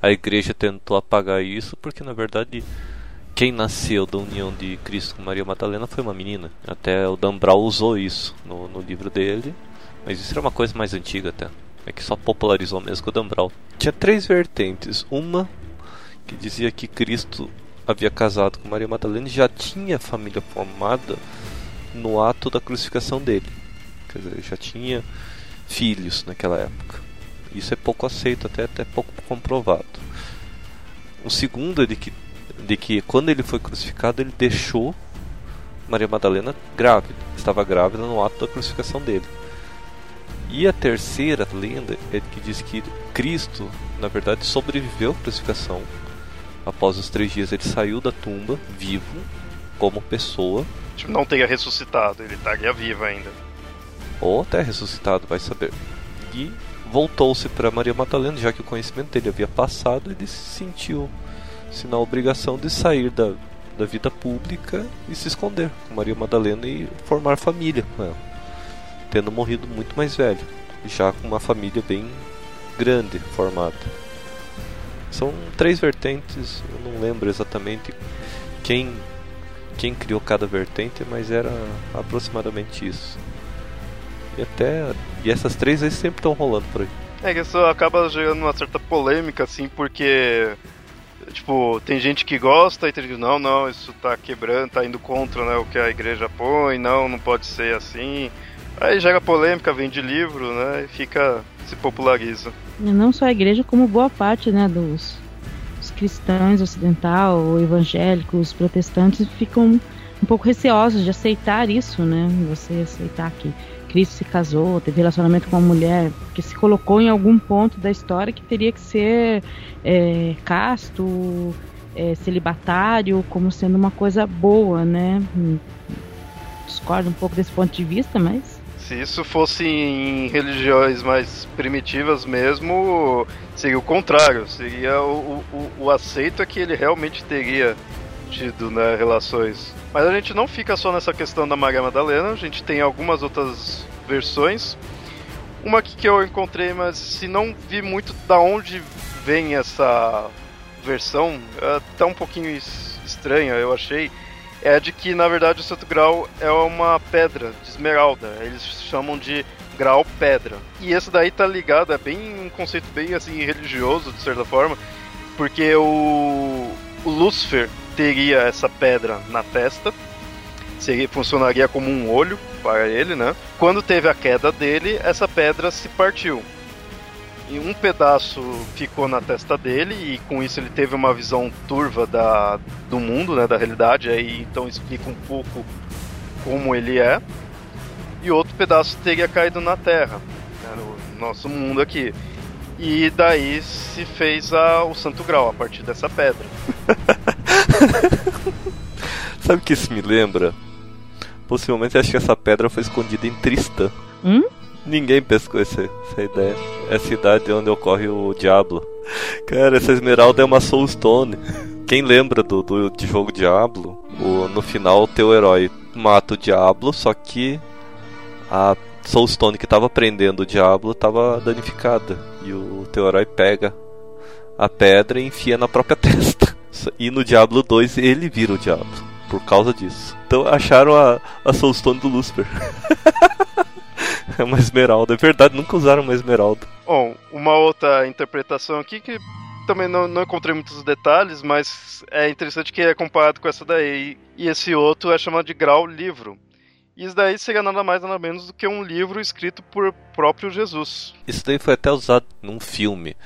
a igreja tentou apagar isso, porque na verdade quem nasceu da união de Cristo com Maria Madalena foi uma menina. Até o Dan Brown usou isso no, no livro dele, mas isso era uma coisa mais antiga até. É que só popularizou mesmo com o Dan Brown. Tinha três vertentes. Uma que dizia que Cristo havia casado com Maria Madalena e já tinha família formada no ato da crucificação dele. Quer dizer, já tinha filhos naquela época. Isso é pouco aceito, até, até pouco comprovado. O segundo é de que, de que quando ele foi crucificado, ele deixou Maria Madalena grávida. Estava grávida no ato da crucificação dele. E a terceira lenda é que diz que Cristo, na verdade, sobreviveu à crucificação. Após os três dias, ele saiu da tumba vivo, como pessoa. Tipo, não teria ressuscitado, ele estaria vivo ainda. Ou até ressuscitado, vai saber. E voltou-se para Maria Madalena, já que o conhecimento dele havia passado, ele se sentiu -se na obrigação de sair da, da vida pública e se esconder com Maria Madalena e formar família com ela tendo morrido muito mais velho, já com uma família bem grande formada. São três vertentes, eu não lembro exatamente quem quem criou cada vertente, mas era aproximadamente isso. E até e essas três aí sempre estão rolando por aí. É que isso acaba gerando uma certa polêmica assim, porque tipo, tem gente que gosta e tem gente que não, não, isso tá quebrando, tá indo contra né, o que a igreja põe, não, não pode ser assim. Aí gera polêmica, vende livro, né? E fica. se populariza. Não só a igreja, como boa parte, né, dos, dos cristãos ocidental, evangélicos, protestantes, ficam um pouco receosos de aceitar isso, né? Você aceitar que Cristo se casou, teve relacionamento com uma mulher, que se colocou em algum ponto da história que teria que ser é, casto, é, celibatário, como sendo uma coisa boa, né? Discordo um pouco desse ponto de vista, mas se isso fosse em religiões mais primitivas mesmo, seria o contrário. Seria o, o, o aceito é que ele realmente teria sentido, né? Relações. Mas a gente não fica só nessa questão da Maria Madalena, a gente tem algumas outras versões. Uma que eu encontrei, mas se não vi muito da onde vem essa versão, é até um pouquinho estranha, eu achei, é de que na verdade o Santo Grau é uma pedra de esmeralda. Eles chamam de grau pedra. E esse daí tá ligado, é bem um conceito bem assim religioso, de certa forma, porque o, o Lúcifer teria essa pedra na testa, seria, funcionaria como um olho para ele, né? Quando teve a queda dele, essa pedra se partiu. E um pedaço ficou na testa dele e com isso ele teve uma visão turva da, do mundo, né, da realidade, aí então explica um pouco como ele é e outro pedaço teria caído na Terra, né, no nosso mundo aqui. E daí se fez a, o Santo Grau a partir dessa pedra. Sabe o que isso me lembra? Possivelmente acho que essa pedra foi escondida em Tristã. Hum? Ninguém pescou essa, essa ideia. É a cidade onde ocorre o Diablo. Cara, essa esmeralda é uma Soulstone. Quem lembra do, do de jogo Diablo? O, no final, o teu herói mata o Diablo, só que a Soulstone que estava prendendo o Diablo estava danificada. E o teu herói pega a pedra e enfia na própria testa. E no Diablo 2 ele vira o Diablo. Por causa disso. Então acharam a, a Soulstone do Lucifer. é uma esmeralda. É verdade, nunca usaram uma esmeralda. Bom, uma outra interpretação aqui que também não, não, encontrei muitos detalhes, mas é interessante que é comparado com essa daí. E esse outro é chamado de grau livro. E isso daí seria nada mais nada menos do que um livro escrito por próprio Jesus. Isso daí foi até usado num filme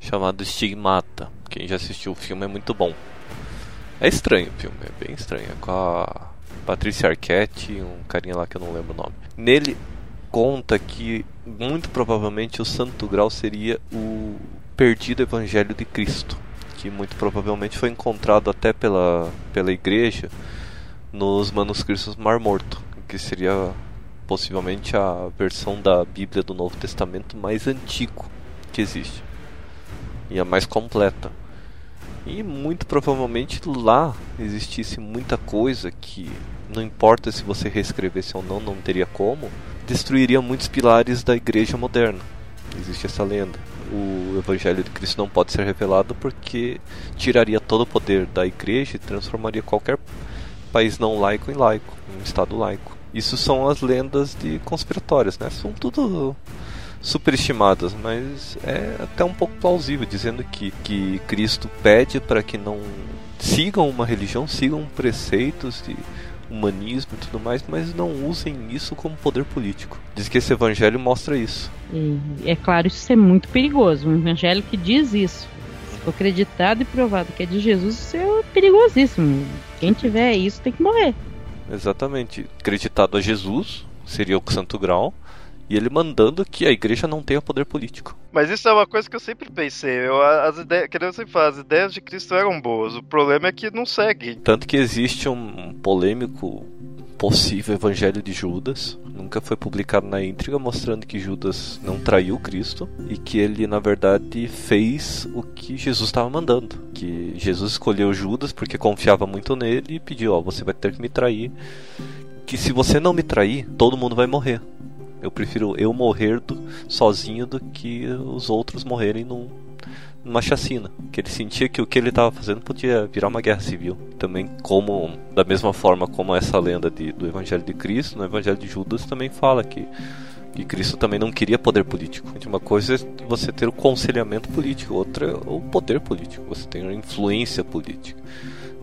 chamado Estigmata. Quem já assistiu o filme é muito bom. É estranho o filme, é bem estranho. É com a Patrícia Arquette um carinha lá que eu não lembro o nome. Nele conta que muito provavelmente o Santo Grau seria o perdido Evangelho de Cristo, que muito provavelmente foi encontrado até pela, pela igreja nos manuscritos Mar Morto que seria possivelmente a versão da Bíblia do Novo Testamento mais antigo que existe e a mais completa. E muito provavelmente lá existisse muita coisa que não importa se você reescrevesse ou não, não teria como, destruiria muitos pilares da igreja moderna. Existe essa lenda. O evangelho de Cristo não pode ser revelado porque tiraria todo o poder da igreja e transformaria qualquer país não laico em laico, em um estado laico. Isso são as lendas de conspiratórias, né? São tudo superestimadas, mas é até um pouco plausível, dizendo que, que Cristo pede para que não sigam uma religião, sigam preceitos de humanismo e tudo mais, mas não usem isso como poder político. Diz que esse evangelho mostra isso. E é claro, isso é muito perigoso. Um evangelho que diz isso. Se for acreditado e provado que é de Jesus, isso é perigosíssimo. Quem tiver isso tem que morrer. Exatamente. Acreditado a Jesus, seria o Santo Grau, e ele mandando que a igreja não tenha poder político. Mas isso é uma coisa que eu sempre pensei. Eu, as ideias, que eu sempre falo, as ideias de Cristo eram boas. O problema é que não segue. Tanto que existe um polêmico possível evangelho de Judas. Nunca foi publicado na íntegra, mostrando que Judas não traiu Cristo e que ele, na verdade, fez o que Jesus estava mandando. Que Jesus escolheu Judas porque confiava muito nele e pediu: Ó, oh, você vai ter que me trair. Que se você não me trair, todo mundo vai morrer. Eu prefiro eu morrer do, sozinho do que os outros morrerem num, uma chacina, que ele sentia que o que ele estava fazendo podia virar uma guerra civil. Também como da mesma forma como essa lenda de, do Evangelho de Cristo, no Evangelho de Judas também fala que que Cristo também não queria poder político. Uma coisa é você ter o conselhamento político, outra é o poder político, você tem a influência política.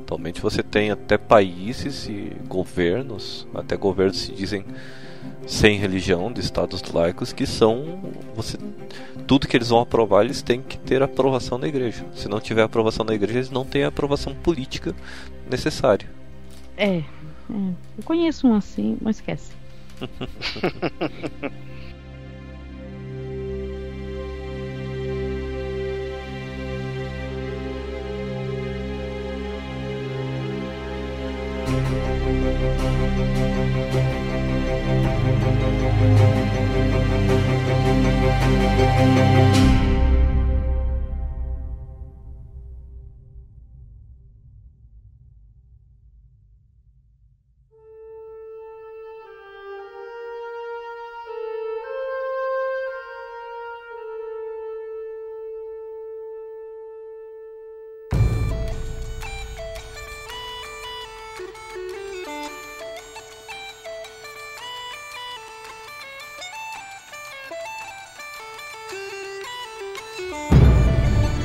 Atualmente você tem até países e governos, até governos se dizem sem religião, de estados laicos, que são você tudo que eles vão aprovar, eles têm que ter aprovação da igreja. Se não tiver aprovação da igreja, eles não têm a aprovação política necessária. É, é. eu conheço um assim, mas esquece.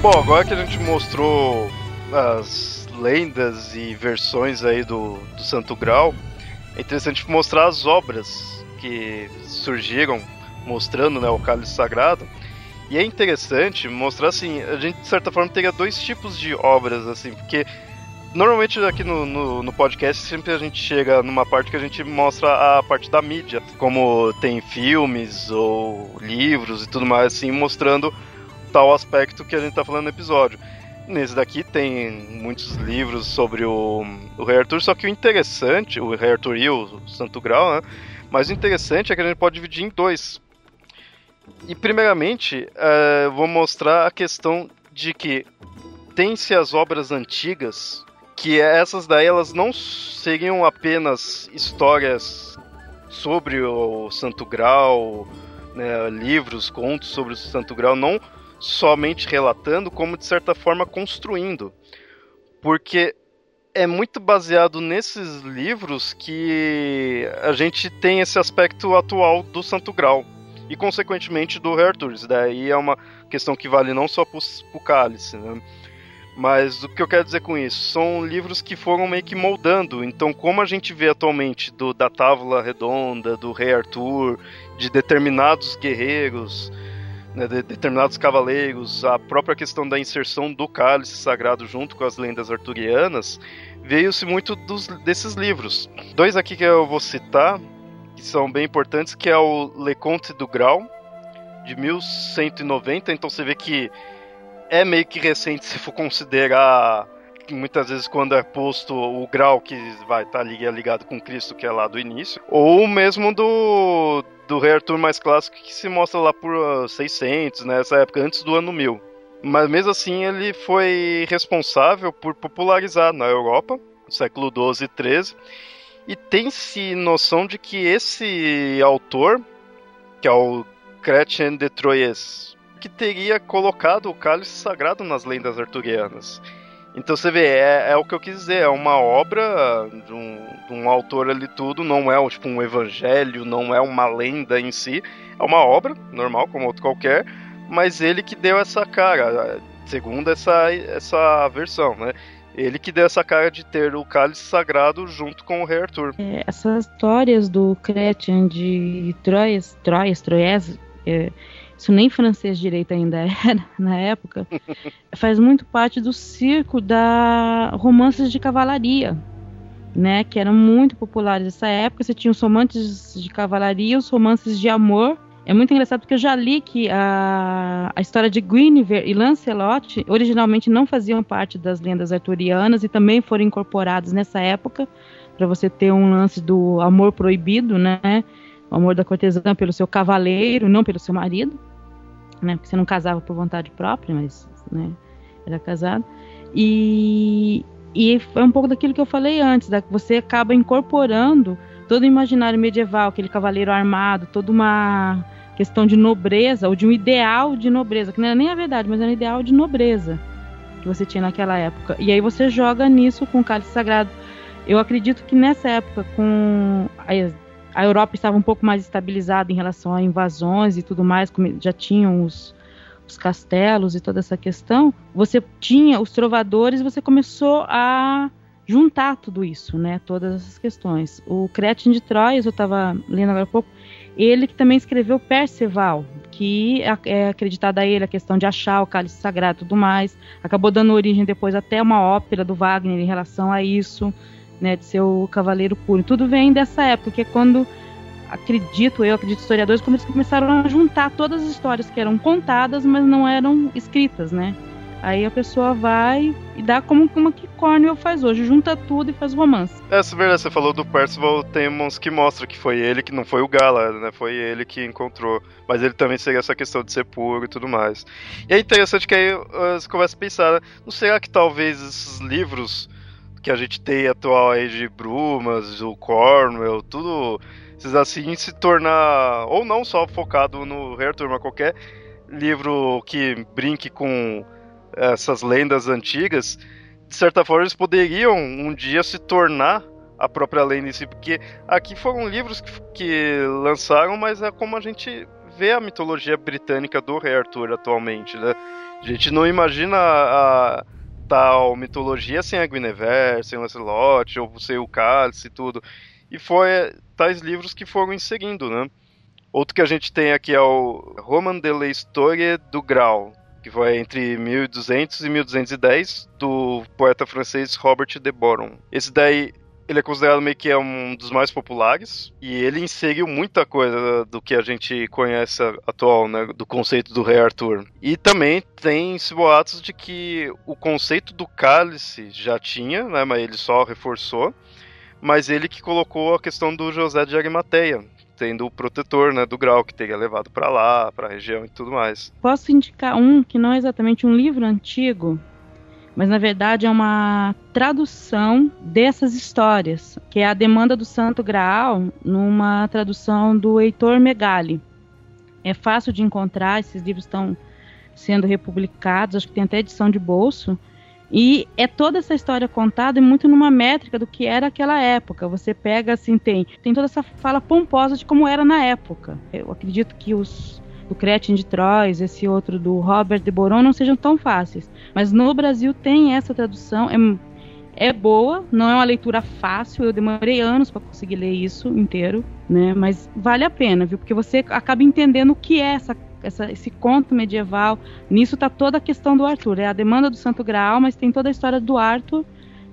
Bom, agora que a gente mostrou as lendas e versões aí do, do Santo Grau, é interessante mostrar as obras que surgiram mostrando né, o cálice sagrado. E é interessante mostrar assim, a gente de certa forma teria dois tipos de obras, assim, porque normalmente aqui no, no, no, podcast sempre a gente chega numa parte que a gente mostra a parte da mídia, como tem filmes ou livros e tudo mais assim, mostrando tal aspecto que a gente tá falando no episódio. Nesse daqui tem muitos livros sobre o, o Rei Arthur, só que o interessante, o Rei Arthur e o Santo Grau, né? Mas o interessante é que a gente pode dividir em dois. E primeiramente, uh, vou mostrar a questão de que tem-se as obras antigas, que essas daí elas não seriam apenas histórias sobre o Santo Grau, né, livros, contos sobre o Santo Grau, não somente relatando, como de certa forma construindo. Porque é muito baseado nesses livros que a gente tem esse aspecto atual do Santo Grau e, consequentemente, do. Isso daí é uma questão que vale não só para o cálice, né? Mas o que eu quero dizer com isso? São livros que foram meio que moldando. Então, como a gente vê atualmente do, da Távola Redonda, do Rei Arthur, de determinados guerreiros, né, de determinados cavaleiros, a própria questão da inserção do cálice sagrado junto com as lendas arturianas, veio-se muito dos, desses livros. Dois aqui que eu vou citar, que são bem importantes, que é o Le Conte du Grau, de 1190, então você vê que é meio que recente se for considerar muitas vezes quando é posto o grau que vai estar tá ligado com Cristo, que é lá do início, ou mesmo do, do Rei Arthur mais clássico que se mostra lá por 600, nessa né, época, antes do ano 1000. Mas mesmo assim ele foi responsável por popularizar na Europa, no século 12 e 13, e tem-se noção de que esse autor, que é o Chrétien de Troyes, que teria colocado o cálice sagrado nas lendas arturianas. Então você vê, é, é, o que eu quis dizer, é uma obra de um, de um, autor ali tudo, não é tipo um evangelho, não é uma lenda em si, é uma obra normal, como outro qualquer, mas ele que deu essa cara, segundo essa, essa versão, né? Ele que deu essa cara de ter o cálice sagrado junto com o rei Arthur. É, essas histórias do Chrétien de Troyes, Troyes, Troyes, é, isso nem francês direito ainda era na época, faz muito parte do circo da romances de cavalaria, né, que eram muito populares nessa época. Você tinha os romances de cavalaria, os romances de amor. É muito engraçado porque eu já li que a, a história de Guinevere e Lancelot originalmente não faziam parte das lendas arturianas e também foram incorporados nessa época para você ter um lance do amor proibido, né? O amor da cortesã pelo seu cavaleiro, não pelo seu marido né? Porque você não casava por vontade própria, mas né, era casado. E, e foi um pouco daquilo que eu falei antes, da, você acaba incorporando todo o imaginário medieval, aquele cavaleiro armado, toda uma questão de nobreza, ou de um ideal de nobreza, que não era nem a verdade, mas era um ideal de nobreza que você tinha naquela época. E aí você joga nisso com o cálice sagrado. Eu acredito que nessa época, com a Europa estava um pouco mais estabilizada em relação a invasões e tudo mais, já tinham os, os castelos e toda essa questão, você tinha os trovadores, você começou a juntar tudo isso, né? Todas essas questões. O Cretin de Troyes, eu estava lendo agora há pouco, ele que também escreveu Perceval, que é, acreditada a ele a questão de achar o cálice sagrado e tudo mais. Acabou dando origem depois até uma ópera do Wagner em relação a isso né, de ser o cavaleiro puro. Tudo vem dessa época, que é quando acredito eu, acredito historiadores, quando eles começaram a juntar todas as histórias que eram contadas, mas não eram escritas, né? Aí a pessoa vai e dá como, como que Cornwell faz hoje, junta tudo e faz romance. É, Essa verdade, você falou do Percival, tem que mostra que foi ele, que não foi o Gala, né? Foi ele que encontrou. Mas ele também seria essa questão de ser puro e tudo mais. E é interessante que aí você começa a pensar, né? não será que talvez esses livros que a gente tem atual aí de Brumas, o Cornwell, tudo esses assim se tornar ou não só focado no Rei Arthur, mas qualquer livro que brinque com essas lendas antigas, de certa forma eles poderiam um dia se tornar a própria lenda em si, porque aqui foram livros que, que lançaram, mas é como a gente vê a mitologia britânica do Rei Arthur atualmente, né? A gente não imagina a, tal mitologia sem a Guinevere, sem Lancelot, ou sem o Cálice e tudo. E foi tais livros que foram seguindo, né? Outro que a gente tem aqui é o Roman de la Histoire du Graal, que foi entre 1200 e 1210, do poeta francês Robert de Boron. Esse daí ele é considerado meio que é um dos mais populares e ele inseriu muita coisa do que a gente conhece atual, né, do conceito do rei Arthur. E também tem boatos de que o conceito do cálice já tinha, né, mas ele só reforçou, mas ele que colocou a questão do José de Arimateia, tendo o protetor, né, do grau que teria levado para lá, para a região e tudo mais. Posso indicar um que não é exatamente um livro antigo, mas na verdade é uma tradução dessas histórias, que é a Demanda do Santo Graal, numa tradução do Heitor Megali. É fácil de encontrar, esses livros estão sendo republicados, acho que tem até edição de bolso. E é toda essa história contada muito numa métrica do que era aquela época. Você pega assim, tem, tem toda essa fala pomposa de como era na época. Eu acredito que os do Cretin de Troyes, esse outro do Robert de Boron não sejam tão fáceis. Mas no Brasil tem essa tradução, é, é boa, não é uma leitura fácil, eu demorei anos para conseguir ler isso inteiro, né? Mas vale a pena, viu? Porque você acaba entendendo o que é essa essa, esse conto medieval. Nisso está toda a questão do Arthur. É a demanda do Santo Graal, mas tem toda a história do Arthur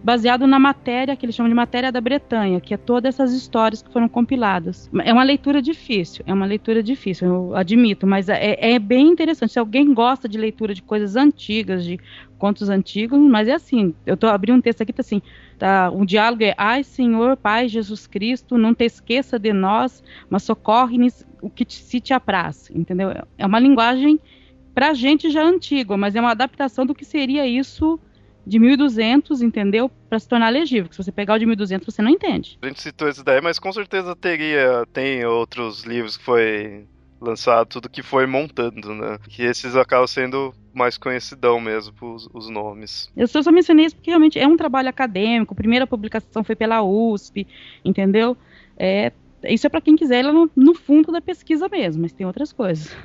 baseado na matéria que eles chamam de matéria da Bretanha, que é todas essas histórias que foram compiladas. É uma leitura difícil, é uma leitura difícil, eu admito, mas é, é bem interessante. Se alguém gosta de leitura de coisas antigas, de contos antigos, mas é assim, eu tô abrindo um texto aqui, tá assim, tá, o diálogo é, ai Senhor, Pai Jesus Cristo, não te esqueça de nós, mas socorre-nos o que te, se te apraz, entendeu? É uma linguagem pra gente já antiga, mas é uma adaptação do que seria isso de 1200, entendeu? Para se tornar legível. Porque se você pegar o de 1200, você não entende. A gente citou essa ideia, mas com certeza teria, tem outros livros que foi lançado, tudo que foi montando, né? Que esses acabam sendo mais conhecidão mesmo, os, os nomes. Eu só, só mencionei isso porque realmente é um trabalho acadêmico, a primeira publicação foi pela USP, entendeu? É, isso é para quem quiser, ela no, no fundo da pesquisa mesmo, mas tem outras coisas.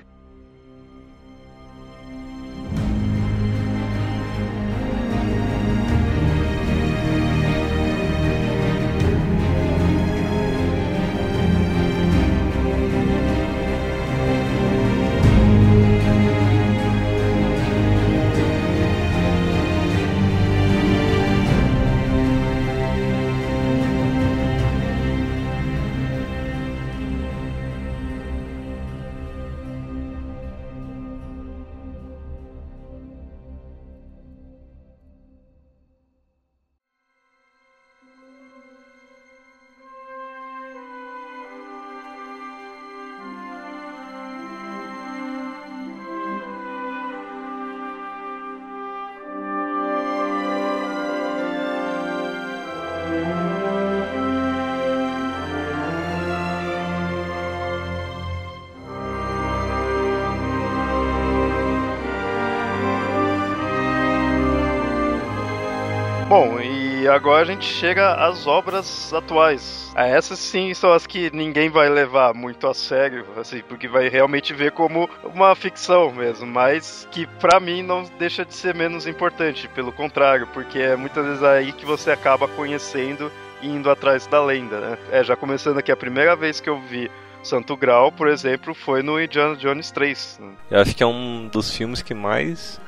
Bom, e agora a gente chega às obras atuais. Ah, essas sim são as que ninguém vai levar muito a sério, assim, porque vai realmente ver como uma ficção mesmo, mas que para mim não deixa de ser menos importante, pelo contrário, porque é muitas vezes aí que você acaba conhecendo e indo atrás da lenda, né? É, já começando aqui, a primeira vez que eu vi Santo Grau, por exemplo, foi no Indiana Jones 3. Né? Eu acho que é um dos filmes que mais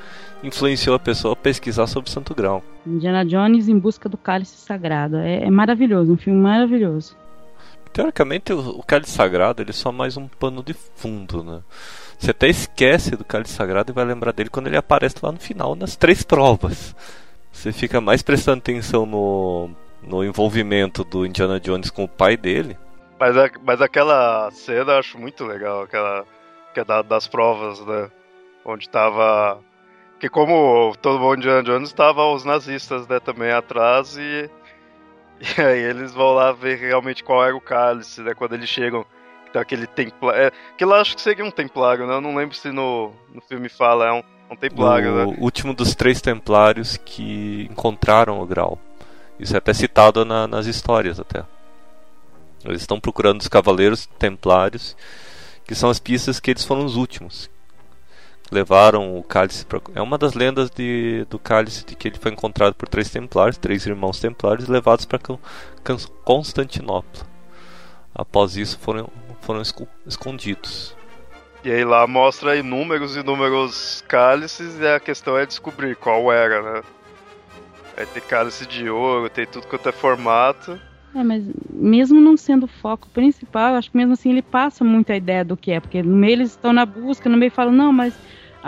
influenciou a pessoa a pesquisar sobre Santo Grau. Indiana Jones em busca do cálice sagrado. É, é maravilhoso, um filme maravilhoso. Teoricamente, o, o cálice sagrado ele é só mais um pano de fundo, né? Você até esquece do cálice sagrado e vai lembrar dele quando ele aparece lá no final, nas três provas. Você fica mais prestando atenção no, no envolvimento do Indiana Jones com o pai dele. Mas, a, mas aquela cena eu acho muito legal, aquela que é da, das provas, né? Onde tava que como todo mundo de Jones, estava os nazistas né, também atrás e, e aí eles vão lá ver realmente qual era o cálice, né? Quando eles chegam, tá aquele templário. É, que lá acho que seria um templário, né? Eu não lembro se no, no filme fala, é um, um templário, o né? último dos três templários que encontraram o grau. Isso é até citado na, nas histórias até. Eles estão procurando os cavaleiros templários, que são as pistas que eles foram os últimos levaram o cálice para é uma das lendas de, do cálice de que ele foi encontrado por três templários, três irmãos templários levados para Constantinopla. Após isso foram foram escondidos. E aí lá mostra inúmeros inúmeros cálices e a questão é descobrir qual era, né? Aí tem cálice de ouro, tem tudo quanto é formato. É, mas mesmo não sendo o foco principal, eu acho que mesmo assim ele passa muito a ideia do que é, porque no meio eles estão na busca, no meio falam, não, mas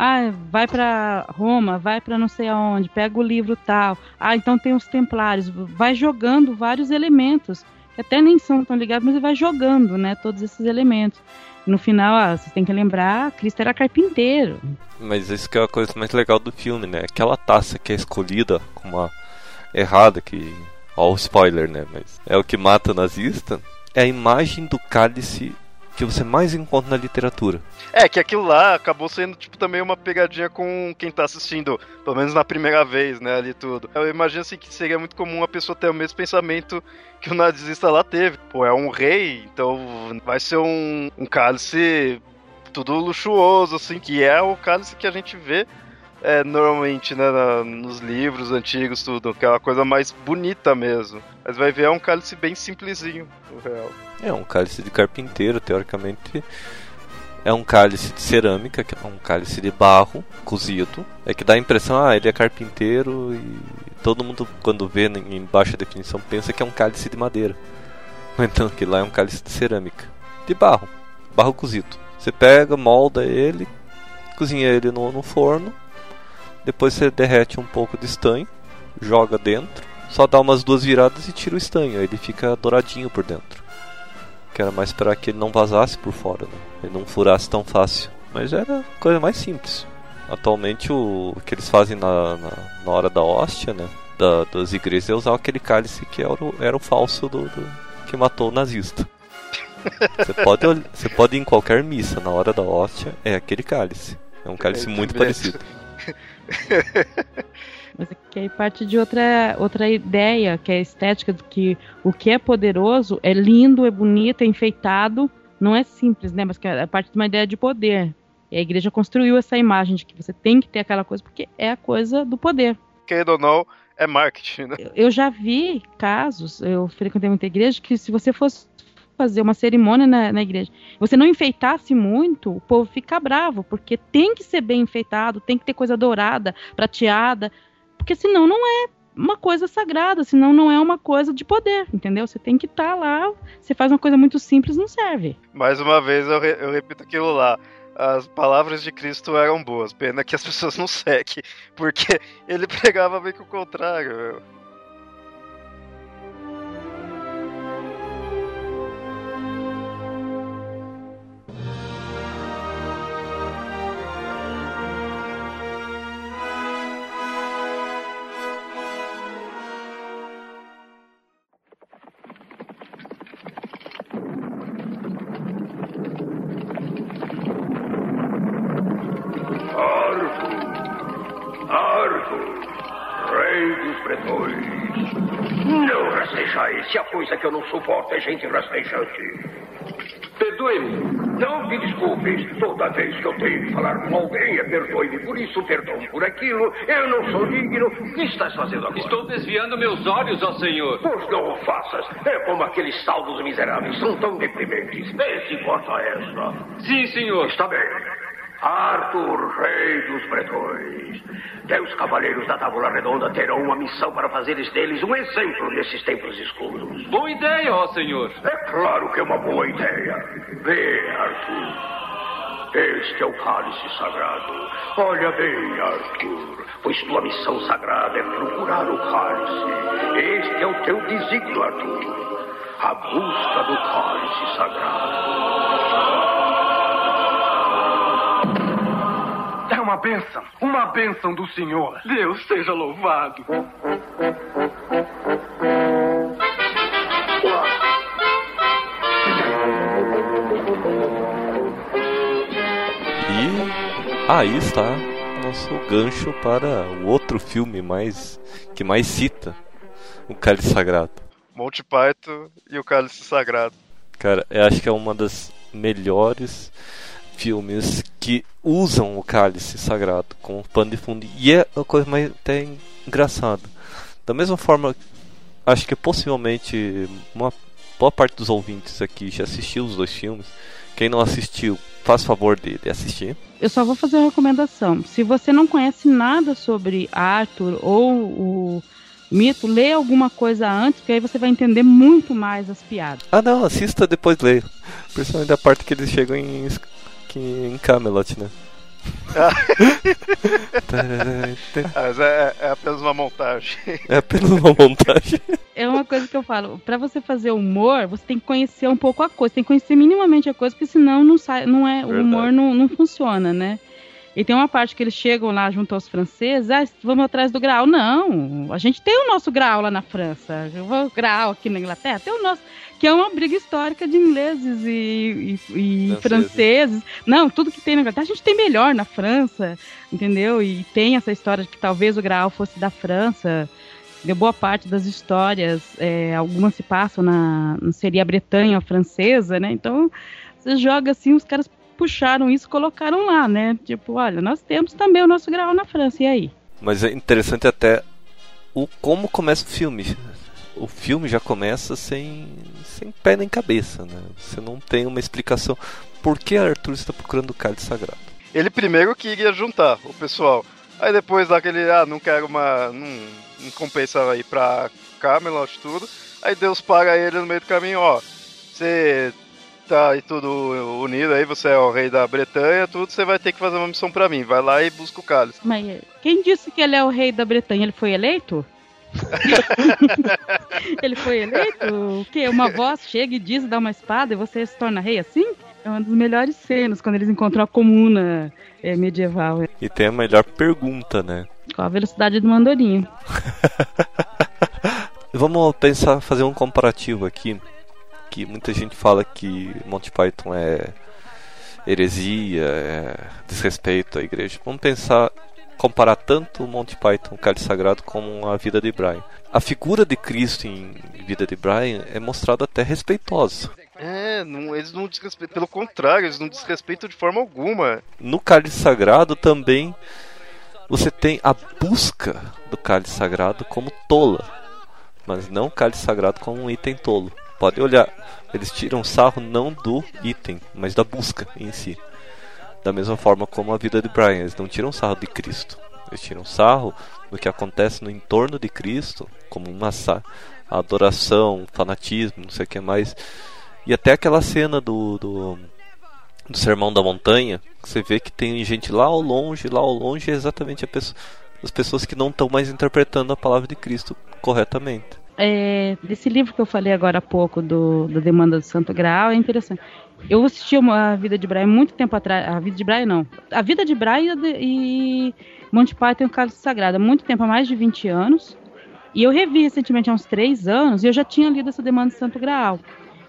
ah, vai para Roma, vai para não sei aonde, pega o livro tal. Ah, então tem os templários, vai jogando vários elementos que até nem são tão ligados, mas vai jogando, né, todos esses elementos. No final, ah, você tem que lembrar, Cristo era carpinteiro. Mas isso que é a coisa mais legal do filme, né? Aquela taça que é escolhida como uma errada, que. Ó, o spoiler, né? Mas é o que mata o nazista. É a imagem do cálice que você mais encontra na literatura. É, que aquilo lá acabou sendo, tipo, também uma pegadinha com quem tá assistindo, pelo menos na primeira vez, né, ali tudo. Eu imagino, assim, que seria muito comum a pessoa ter o mesmo pensamento que o nazista lá teve. Pô, é um rei, então vai ser um, um cálice tudo luxuoso, assim, que é o cálice que a gente vê é, normalmente, né, na, nos livros antigos, tudo, aquela coisa mais bonita mesmo. Mas vai ver, é um cálice bem simplesinho, real. É um cálice de carpinteiro, teoricamente. É um cálice de cerâmica, que é um cálice de barro cozido. É que dá a impressão, ah, ele é carpinteiro e todo mundo, quando vê em baixa definição, pensa que é um cálice de madeira. Então, que lá é um cálice de cerâmica. De barro, barro cozido. Você pega, molda ele, cozinha ele no, no forno, depois você derrete um pouco de estanho, joga dentro, só dá umas duas viradas e tira o estanho, ele fica douradinho por dentro que era mais para que ele não vazasse por fora, né? ele não furasse tão fácil. Mas era a coisa mais simples. Atualmente o, o que eles fazem na, na, na, hora da hóstia, né? Da, das igrejas é usar aquele cálice que era o, era o falso do, do que matou o nazista. Você pode, você pode ir em qualquer missa na hora da hóstia, é aquele cálice. É um cálice é muito parecido. Mas que aí parte de outra, outra ideia, que é a estética do que o que é poderoso é lindo, é bonito, é enfeitado, não é simples, né? Mas que é parte de uma ideia de poder. E a igreja construiu essa imagem de que você tem que ter aquela coisa porque é a coisa do poder. Querendo ou não, é marketing, né? Eu já vi casos, eu frequentei muita igreja, que se você fosse fazer uma cerimônia na, na, igreja, você não enfeitasse muito, o povo fica bravo, porque tem que ser bem enfeitado, tem que ter coisa dourada, prateada, porque senão não é uma coisa sagrada, senão não é uma coisa de poder, entendeu? Você tem que estar tá lá, você faz uma coisa muito simples, não serve. Mais uma vez eu, re eu repito aquilo lá as palavras de Cristo eram boas. Pena que as pessoas não seguem, porque ele pregava bem que o contrário. Meu. Se a coisa que eu não suporto é gente rastejante. Perdoe-me. Não me desculpe. Toda vez que eu tenho que falar com alguém é perdoe-me por isso, perdão por aquilo. Eu não sou digno. O que estás fazendo agora? Estou desviando meus olhos ao Senhor. Pois não o faças. É como aqueles saldos miseráveis. São tão deprimentes. Vê se importa esta. Sim, senhor. Está bem. Arthur, rei dos bretões. Deus cavaleiros da Tábula Redonda terão uma missão para fazeres deles um exemplo nesses tempos escuros. Boa ideia, ó senhor. É claro que é uma boa ideia. Vê, Arthur. Este é o cálice sagrado. Olha bem, Arthur, pois tua missão sagrada é procurar o cálice. Este é o teu desígnio, Arthur. A busca do cálice sagrado. Uma bênção, uma bênção do Senhor. Deus seja louvado. E aí está nosso gancho para o outro filme mais que mais cita o Cálice Sagrado. Monty Python e o Cálice Sagrado. Cara, eu acho que é uma das melhores filmes que usam o cálice sagrado como pano de fundo. E é uma coisa mais até engraçada. Da mesma forma, acho que possivelmente uma boa parte dos ouvintes aqui já assistiu os dois filmes. Quem não assistiu, faz favor de, de assistir. Eu só vou fazer uma recomendação. Se você não conhece nada sobre Arthur ou o mito, lê alguma coisa antes, que aí você vai entender muito mais as piadas. Ah, não, assista depois leia. Principalmente a parte que eles chegam em, em Camelot, né? Mas é, é, apenas uma montagem. É apenas uma montagem. É uma coisa que eu falo, para você fazer humor, você tem que conhecer um pouco a coisa, tem que conhecer minimamente a coisa, porque senão não sai, não é, o humor não, não funciona, né? E tem uma parte que eles chegam lá junto aos franceses, ah, vamos atrás do grau. Não, a gente tem o nosso grau lá na França, o grau aqui na Inglaterra, tem o nosso, que é uma briga histórica de ingleses e, e, e franceses. Não, tudo que tem na Inglaterra a gente tem melhor na França, entendeu? E tem essa história de que talvez o grau fosse da França. De boa parte das histórias, é, algumas se passam na, seria a Bretanha francesa, né? Então você joga assim, os caras puxaram isso e colocaram lá, né? Tipo, olha, nós temos também o nosso grau na França, e aí? Mas é interessante até o como começa o filme. O filme já começa sem, sem pé nem cabeça, né? Você não tem uma explicação por que Arthur está procurando o cálice sagrado. Ele primeiro queria juntar o pessoal. Aí depois daquele, ah, não quero uma. Não, não compensa ir pra Camelot tudo. Aí Deus paga ele no meio do caminho, ó. Você tá aí tudo unido aí, você é o rei da Bretanha, tudo, você vai ter que fazer uma missão para mim. Vai lá e busca o cálice. Mas quem disse que ele é o rei da Bretanha? Ele foi eleito? ele foi eleito? O quê? Uma voz chega e diz, dá uma espada e você se torna rei assim? É uma das melhores cenas quando eles encontram a comuna é, medieval. E tem a melhor pergunta, né? Qual a velocidade do mandorinho? Vamos pensar, fazer um comparativo aqui que muita gente fala que Monty Python é heresia, é desrespeito à igreja. Vamos pensar, comparar tanto o Monty Python, o Cálice Sagrado, como a vida de Brian. A figura de Cristo em Vida de Brian é mostrada até respeitosa. É, não, eles não desrespeitam, pelo contrário, eles não desrespeitam de forma alguma. No Cálice Sagrado também você tem a busca do Cálice Sagrado como tola, mas não o Cálice Sagrado como um item tolo. Pode olhar, eles tiram sarro não do item, mas da busca em si. Da mesma forma como a vida de Brian, eles não tiram sarro de Cristo. Eles tiram sarro do que acontece no entorno de Cristo, como uma adoração, fanatismo, não sei o que mais. E até aquela cena do, do, do Sermão da Montanha, você vê que tem gente lá ao longe, lá ao longe é exatamente pessoa, as pessoas que não estão mais interpretando a palavra de Cristo corretamente é, desse livro que eu falei agora há pouco, do, do Demanda do Santo Graal, é interessante. Eu assisti a Vida de Brian muito tempo atrás. A Vida de Brian, não. A Vida de Brian e Monty Python e o Cálice Sagrado. Há muito tempo, há mais de 20 anos. E eu revi recentemente, há uns 3 anos, e eu já tinha lido essa Demanda do Santo Graal.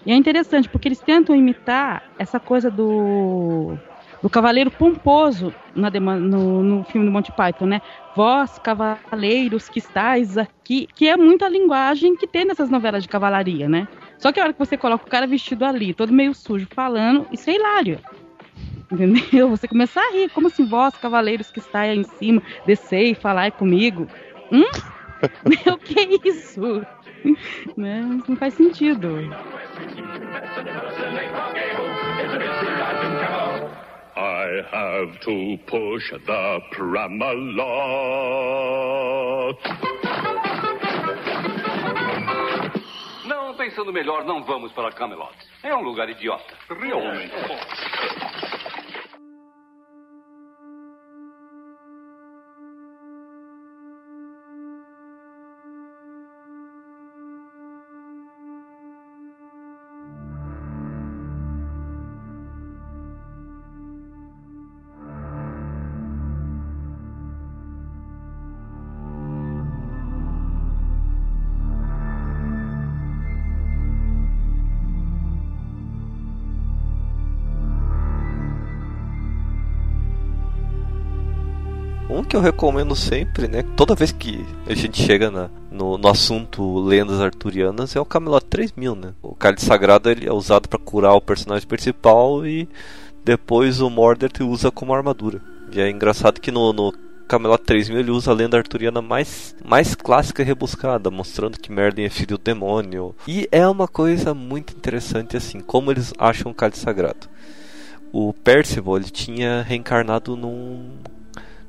E é interessante, porque eles tentam imitar essa coisa do do cavaleiro pomposo na, no, no filme do Monty Python, né? Vós, cavaleiros que estáis aqui, que é muita linguagem que tem nessas novelas de cavalaria, né? Só que a hora que você coloca o cara vestido ali, todo meio sujo, falando, isso é hilário. Entendeu? Você começa a rir, como assim, vós, cavaleiros que estáis aí em cima, descei e falai comigo. Hum? o que é isso? né? Isso não faz sentido. I have to push the Pramalot. Pensando melhor, não vamos para Camelot. É um lugar idiota. Realmente. Que eu recomendo sempre, né? Toda vez que a gente chega na, no, no, assunto lendas arturianas é o Camelot 3000, né? O cálice sagrado ele é usado para curar o personagem principal e depois o Mordred usa como armadura. E é engraçado que no, no Camelot 3000 ele usa a lenda arturiana mais, mais clássica e rebuscada, mostrando que Merlin é filho do demônio. E é uma coisa muito interessante assim, como eles acham o cálice sagrado. O Percival ele tinha reencarnado num,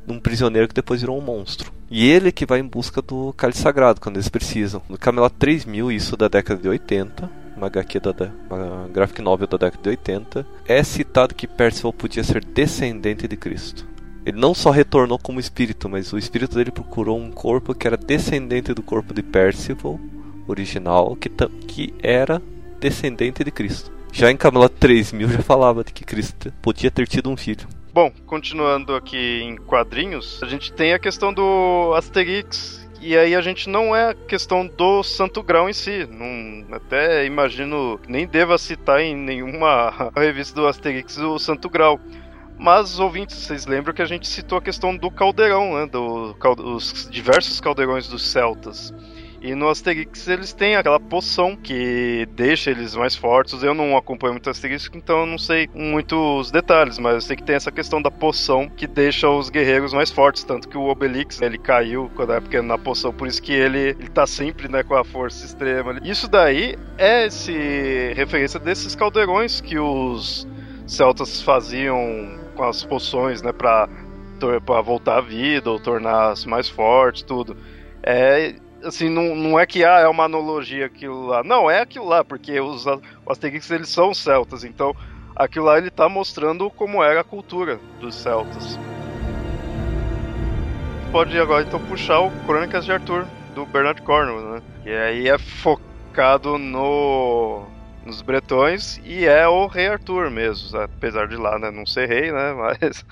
num prisioneiro que depois virou um monstro. E ele que vai em busca do cálice sagrado quando eles precisam. No Camelot 3000, isso da década de 80, uma HQ da uma graphic novel da década de 80, é citado que Percival podia ser descendente de Cristo. Ele não só retornou como espírito, mas o espírito dele procurou um corpo que era descendente do corpo de Percival, original, que, que era descendente de Cristo. Já em Camelot 3000 já falava de que Cristo podia ter tido um filho. Bom, continuando aqui em quadrinhos, a gente tem a questão do Asterix, e aí a gente não é a questão do Santo Grau em si. Não, até imagino nem deva citar em nenhuma revista do Asterix o Santo Grau. Mas, ouvintes, vocês lembram que a gente citou a questão do caldeirão, né? Do, os diversos caldeirões dos celtas. E no Asterix eles têm aquela poção que deixa eles mais fortes. Eu não acompanho muito Asterix, então eu não sei muitos detalhes, mas eu sei que tem essa questão da poção que deixa os guerreiros mais fortes. Tanto que o Obelix ele caiu quando era pequeno na poção, por isso que ele, ele tá sempre né, com a força extrema. Isso daí é esse referência desses caldeirões que os celtas faziam com as poções, né, pra, pra voltar à vida ou tornar-se mais forte, tudo. É, assim, não, não é que ah, é uma analogia aquilo lá. Não, é aquilo lá, porque os, os Asterix eles são celtas, então aquilo lá ele tá mostrando como era a cultura dos celtas. Pode agora então puxar o Crônicas de Arthur, do Bernard Cornwell, né? Que aí é focado no nos bretões e é o rei Arthur mesmo, apesar de lá né, não ser rei, né? Mas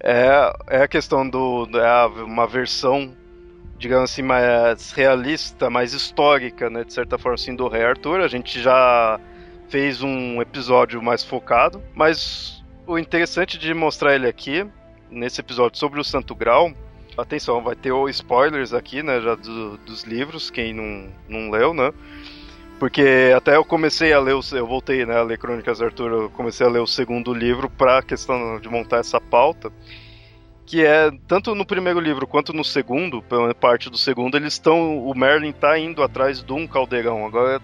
é, é a questão do é uma versão digamos assim, mais realista, mais histórica, né, de certa forma, assim, do Rei Arthur. A gente já fez um episódio mais focado, mas o interessante de mostrar ele aqui, nesse episódio sobre o Santo Grau, atenção, vai ter spoilers aqui, né, já do, dos livros, quem não, não leu, né, porque até eu comecei a ler, eu voltei, né, a ler Crônicas de Arthur, eu comecei a ler o segundo livro para questão de montar essa pauta, que é tanto no primeiro livro quanto no segundo, pela parte do segundo, eles estão. O Merlin tá indo atrás de um caldeirão. Agora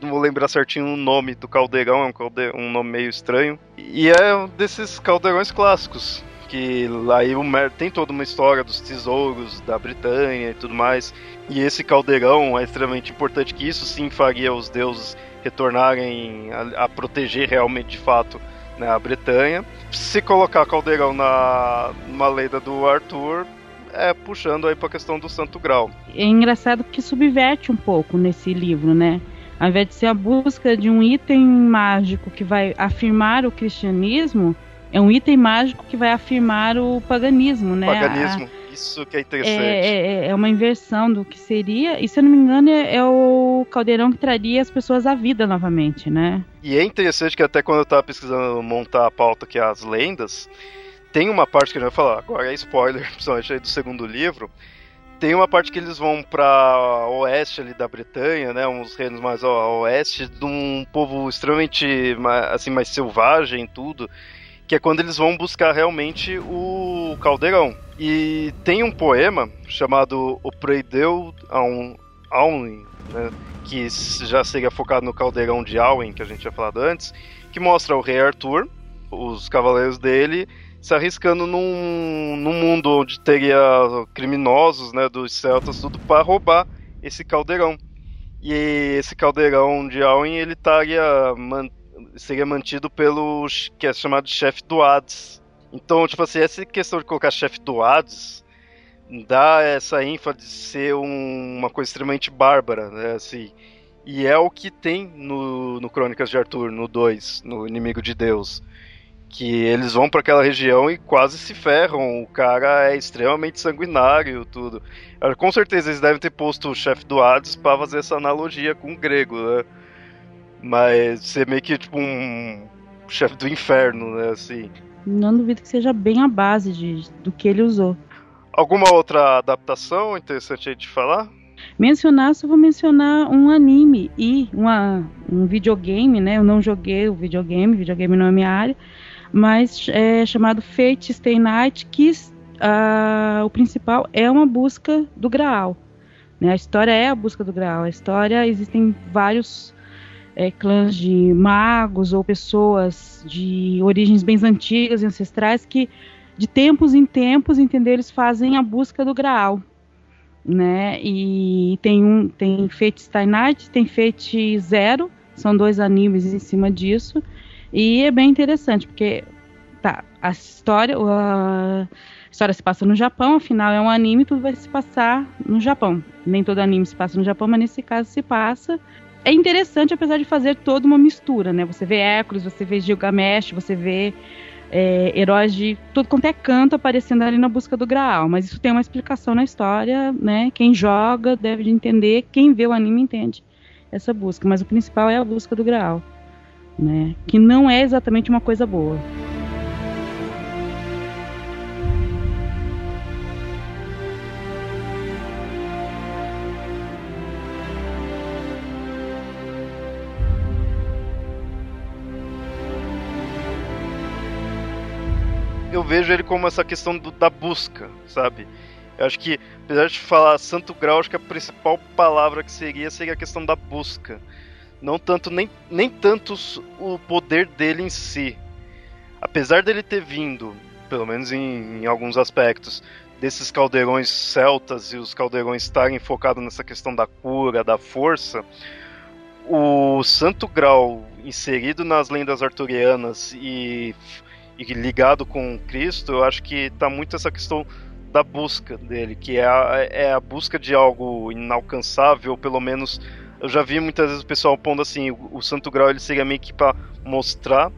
não vou lembrar certinho o nome do caldeirão, é um, um nome meio estranho. E é um desses caldeirões clássicos. Que lá aí o Mer tem toda uma história dos tesouros da Britânia e tudo mais. E esse caldeirão é extremamente importante, que isso sim faria os deuses retornarem a, a proteger realmente de fato né, a Bretanha. Se colocar Caldeirão na numa lenda do Arthur, é puxando aí para a questão do Santo Grau. É engraçado que subverte um pouco nesse livro, né? Ao invés de ser a busca de um item mágico que vai afirmar o cristianismo, é um item mágico que vai afirmar o paganismo, né? Paganismo. A isso que é interessante. É, é, é, uma inversão do que seria, e se eu não me engano, é, é, o caldeirão que traria as pessoas à vida novamente, né? E é interessante que até quando eu tava pesquisando montar a pauta que é as lendas, tem uma parte que eu não vou falar, agora é spoiler, principalmente aí do segundo livro. Tem uma parte que eles vão para oeste ali da Bretanha, né, uns reinos mais ao oeste, de um povo extremamente assim mais selvagem, tudo que é quando eles vão buscar realmente o caldeirão. E tem um poema chamado O Preideu Aun, né, que já seria focado no caldeirão de Alwyn, que a gente tinha falado antes, que mostra o rei Arthur, os cavaleiros dele, se arriscando num, num mundo onde teria criminosos né, dos celtas, tudo para roubar esse caldeirão. E esse caldeirão de Alwyn, ele estaria seria mantido pelo que é chamado chefe do Hades. Então, tipo assim, essa questão de colocar chefe do Hades dá essa ênfase de ser um, uma coisa extremamente bárbara, né, assim. E é o que tem no, no Crônicas de Arthur, no 2, no Inimigo de Deus. Que eles vão para aquela região e quase se ferram. O cara é extremamente sanguinário, tudo. Com certeza eles devem ter posto o chefe do Hades para fazer essa analogia com o grego, né? Mas ser meio que tipo um chefe do inferno, né? Assim. Não duvido que seja bem a base de, do que ele usou. Alguma outra adaptação interessante aí de falar? Mencionar, só vou mencionar um anime e uma, um videogame, né? Eu não joguei o videogame, videogame não é minha área, mas é chamado Fate Stay Night, que uh, o principal é uma busca do Graal. Né? A história é a busca do Graal. A história existem vários é, clãs de magos ou pessoas de origens bem antigas e ancestrais que de tempos em tempos, entendeu? Eles fazem a busca do Graal, né? E tem um, tem Fate Stay Night, tem Fate Zero, são dois animes em cima disso. E é bem interessante, porque tá, a história, a história se passa no Japão, afinal é um anime, tudo vai se passar no Japão. Nem todo anime se passa no Japão, mas nesse caso se passa. É interessante, apesar de fazer toda uma mistura, né? Você vê Hércules, você vê Gilgamesh, você vê é, heróis de tudo quanto é canto aparecendo ali na busca do Graal. Mas isso tem uma explicação na história, né? Quem joga deve entender, quem vê o anime entende essa busca. Mas o principal é a busca do Graal né? Que não é exatamente uma coisa boa. Eu vejo ele como essa questão do, da busca, sabe? Eu acho que, apesar de falar santo grau, acho que a principal palavra que seria seria a questão da busca. Não tanto nem, nem tanto o poder dele em si. Apesar dele ter vindo, pelo menos em, em alguns aspectos, desses caldeirões celtas e os caldeirões estarem focados nessa questão da cura, da força, o Santo Grau inserido nas lendas arturianas e, ligado com Cristo, eu acho que está muito essa questão da busca dele, que é a, é a busca de algo inalcançável, pelo menos eu já vi muitas vezes o pessoal pondo assim, o, o Santo Grau ele seria meio que para mostrar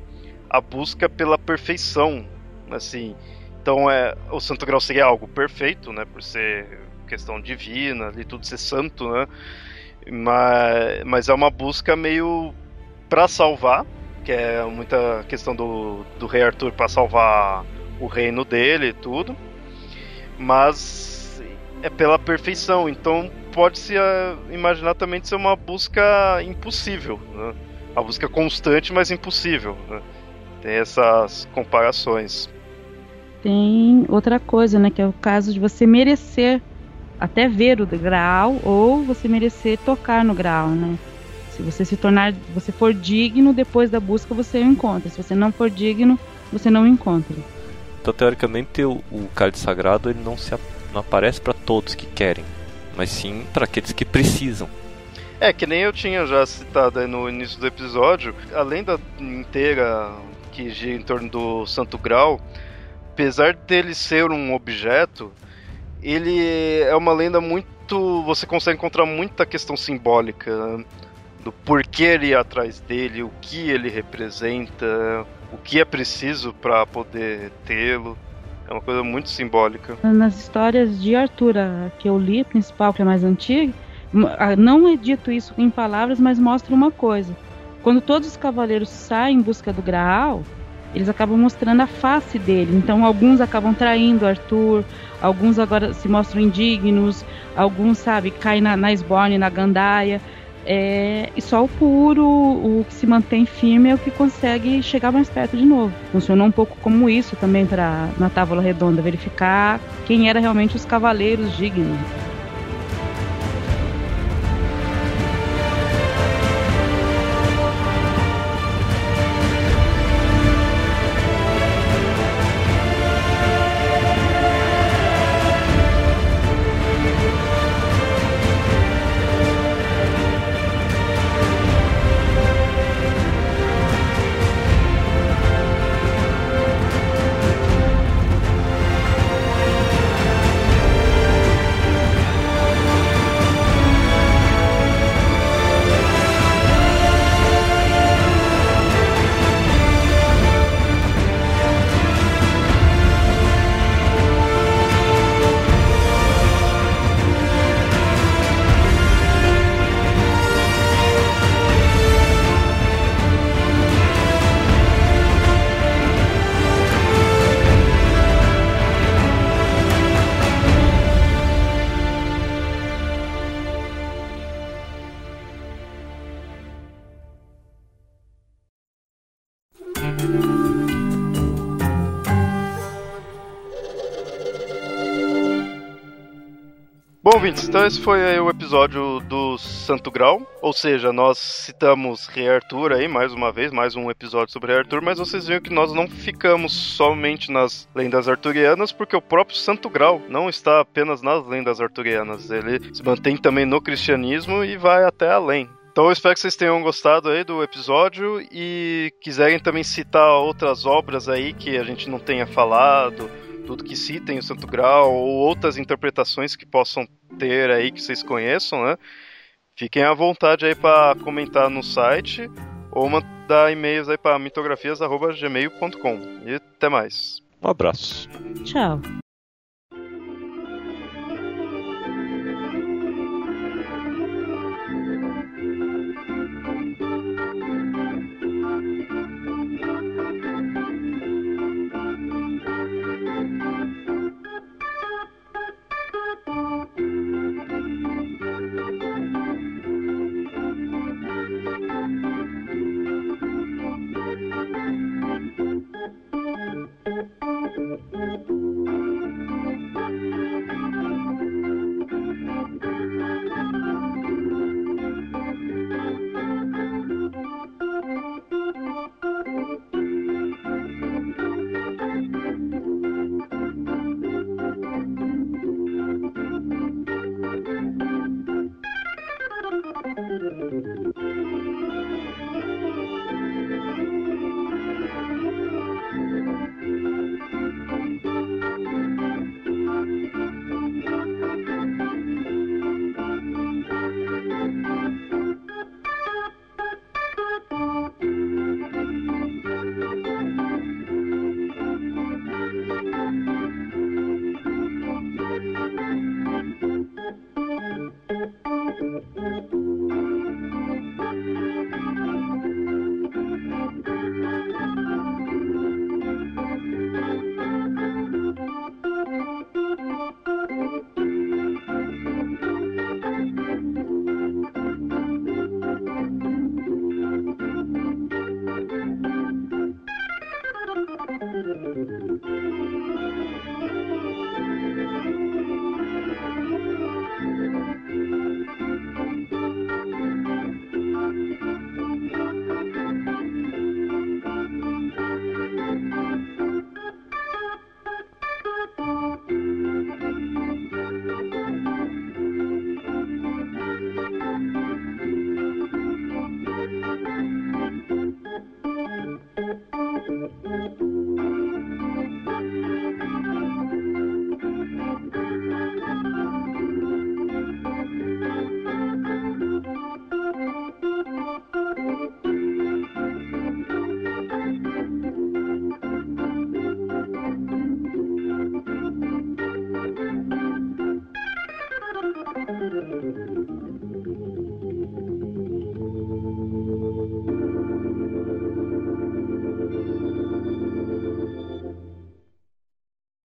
a busca pela perfeição, assim. Então é, o Santo Grau seria algo perfeito, né, por ser questão divina, ali tudo ser santo, né? Mas, mas é uma busca meio para salvar, que é muita questão do, do rei Arthur para salvar o reino dele e tudo. Mas é pela perfeição, então pode-se uh, imaginar também de ser uma busca impossível. Né? Uma busca constante, mas impossível. Né? Tem essas comparações. Tem outra coisa, né? Que é o caso de você merecer até ver o grau ou você merecer tocar no grau, né? Se você se tornar, você for digno, depois da busca você o encontra. Se você não for digno, você não o encontra. Então, teoricamente, o, o cálice sagrado ele não se não aparece para todos que querem mas sim para aqueles que precisam. É, que nem eu tinha já citado no início do episódio, a lenda inteira que gira em torno do Santo Grau, apesar dele ser um objeto, ele é uma lenda muito. Você consegue encontrar muita questão simbólica? Do porquê ele ir atrás dele, o que ele representa, o que é preciso para poder tê-lo. É uma coisa muito simbólica. Nas histórias de Arthur, que eu li, principal, que é mais antiga, não é dito isso em palavras, mas mostra uma coisa. Quando todos os cavaleiros saem em busca do Graal, eles acabam mostrando a face dele. Então, alguns acabam traindo Arthur, alguns agora se mostram indignos, alguns, sabe, caem na, na Sborne, na Gandaia. É, e só o puro, o que se mantém firme é o que consegue chegar mais perto de novo. Funcionou um pouco como isso também para na Távola Redonda, verificar quem era realmente os cavaleiros dignos. Ouvintes, então esse foi o episódio do Santo Grau. Ou seja, nós citamos Rei Arthur aí mais uma vez, mais um episódio sobre Rei Arthur, mas vocês viram que nós não ficamos somente nas lendas arturianas, porque o próprio Santo Grau não está apenas nas lendas arturianas. Ele se mantém também no cristianismo e vai até além. Então eu espero que vocês tenham gostado aí do episódio e quiserem também citar outras obras aí que a gente não tenha falado, tudo que citem o Santo Grau ou outras interpretações que possam ter aí que vocês conheçam, né? Fiquem à vontade aí para comentar no site ou mandar e-mails aí para mitografias@gmail.com. E até mais. Um abraço. Tchau.